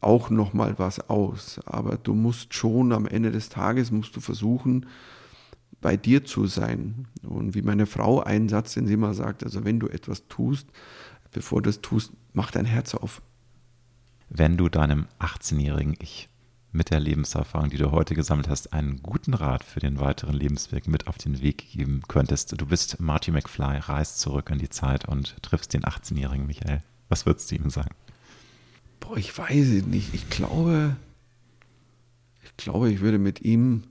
Speaker 3: auch nochmal was aus. Aber du musst schon am Ende des Tages musst du versuchen, bei dir zu sein. Und wie meine Frau einen Satz, den sie immer sagt, also wenn du etwas tust, bevor du es tust, mach dein Herz auf.
Speaker 1: Wenn du deinem 18-jährigen Ich mit der Lebenserfahrung, die du heute gesammelt hast, einen guten Rat für den weiteren Lebensweg mit auf den Weg geben könntest. Du bist Marty McFly, reist zurück in die Zeit und triffst den 18-jährigen Michael. Was würdest du ihm sagen?
Speaker 3: Boah, ich weiß es nicht. Ich glaube, ich glaube, ich würde mit ihm,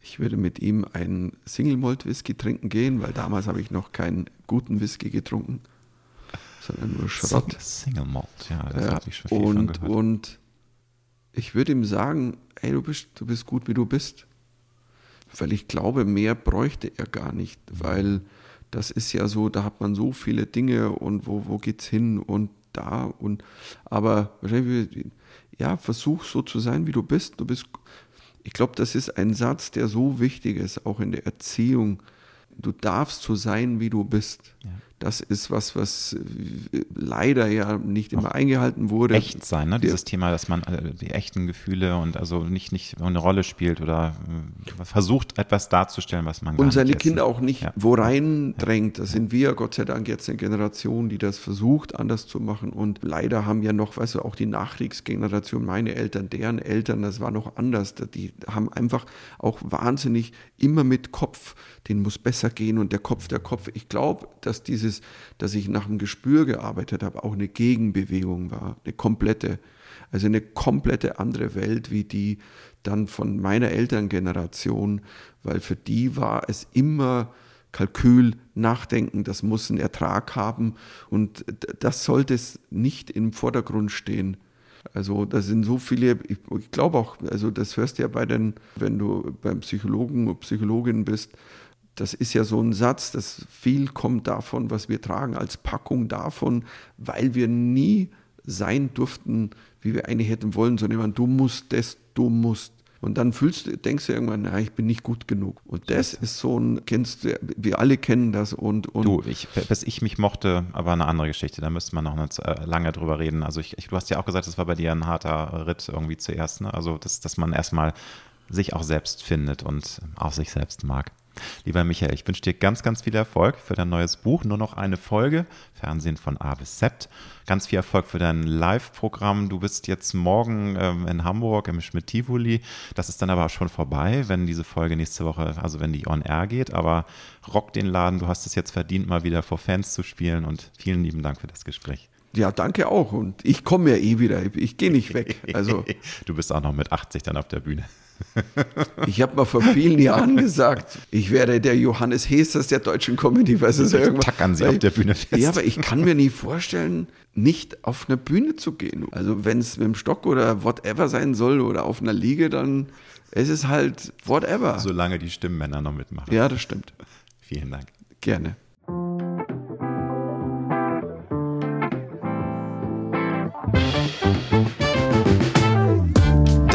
Speaker 3: ich würde mit ihm einen Single Malt Whisky trinken gehen, weil damals habe ich noch keinen guten Whisky getrunken, sondern nur Schrott.
Speaker 1: Single Malt, ja, das
Speaker 3: ja,
Speaker 1: habe ich schon viel
Speaker 3: und,
Speaker 1: von gehört.
Speaker 3: Und ich würde ihm sagen, hey, du bist, du bist gut, wie du bist. Weil ich glaube, mehr bräuchte er gar nicht, weil das ist ja so, da hat man so viele Dinge und wo, wo geht's hin und da und aber ja, versuch so zu sein, wie du bist. Du bist, ich glaube, das ist ein Satz, der so wichtig ist, auch in der Erziehung. Du darfst so sein, wie du bist.
Speaker 1: Ja.
Speaker 3: Das ist was, was äh, leider ja nicht immer eingehalten wurde.
Speaker 1: echt sein, ne? Dieses Thema, dass man äh, die echten Gefühle und also nicht, nicht eine Rolle spielt oder äh, versucht, etwas darzustellen, was man gar
Speaker 3: und seine. Kinder auch nicht
Speaker 1: Ja.
Speaker 3: wo rein drängt. Das sind wir, Gott sei Dank, jetzt eine Generation, die das versucht, anders zu machen. Und leider haben ja noch, weißt du, auch die Nachkriegsgeneration, meine Eltern, deren Eltern, das war noch anders. Die haben einfach auch wahnsinnig immer mit Kopf, den muss besser gehen und der Kopf, der Kopf. Ich glaube, dass dieses, dass ich nach dem Gespür gearbeitet habe, auch eine Gegenbewegung war, eine komplette. Also eine komplette andere Welt wie die dann von meiner Elterngeneration, weil für die war es immer Kalkül, Nachdenken, das muss einen Ertrag haben und das sollte es nicht im Vordergrund stehen. Also da sind so viele, ich, ich glaube auch, also das hörst du ja bei den, wenn du beim Psychologen oder Psychologin bist, das ist ja so ein Satz, dass viel kommt davon, was wir tragen, als Packung davon, weil wir nie sein durften, wie wir eigentlich hätten wollen, sondern immer, du musst das, du musst. Und dann fühlst du, denkst du irgendwann, na, ich bin nicht gut genug. Und das ist so ein, kennst du, wir alle kennen das und, und
Speaker 1: Du, ich, bis ich mich mochte, aber eine andere Geschichte, da müsste man noch nicht äh, lange drüber reden. Also ich, ich, du hast ja auch gesagt, das war bei dir ein harter Ritt irgendwie zuerst, ne? Also dass, dass man erstmal sich auch selbst findet und auch sich selbst mag. Lieber Michael, ich wünsche dir ganz, ganz viel Erfolg für dein neues Buch. Nur noch eine Folge, Fernsehen von A bis Z. Ganz viel Erfolg für dein Live-Programm. Du bist jetzt morgen ähm, in Hamburg im Schmidt-Tivoli. Das ist dann aber auch schon vorbei, wenn diese Folge nächste Woche, also wenn die on air geht. Aber rock den Laden. Du hast es jetzt verdient, mal wieder vor Fans zu spielen. Und vielen lieben Dank für das Gespräch.
Speaker 3: ja, danke auch. Und ich komme ja eh wieder, ich, ich gehe nicht weg. Also
Speaker 1: du bist auch noch mit 80 dann auf der Bühne.
Speaker 3: Ich habe mal vor vielen Jahren gesagt, ich wäre der Johannes Hesters der deutschen Comedy. Was ist irgendwas?
Speaker 1: Tackern sie
Speaker 3: Weil-
Speaker 1: auf der Bühne fest.
Speaker 3: Ja, aber ich kann mir nie vorstellen, nicht auf eine Bühne zu gehen. Also wenn es mit dem Stock oder whatever sein soll oder auf einer Liege, dann es ist halt whatever.
Speaker 1: Solange die Stimmmänner noch mitmachen.
Speaker 3: ja, das stimmt.
Speaker 1: Vielen Dank.
Speaker 3: Gerne.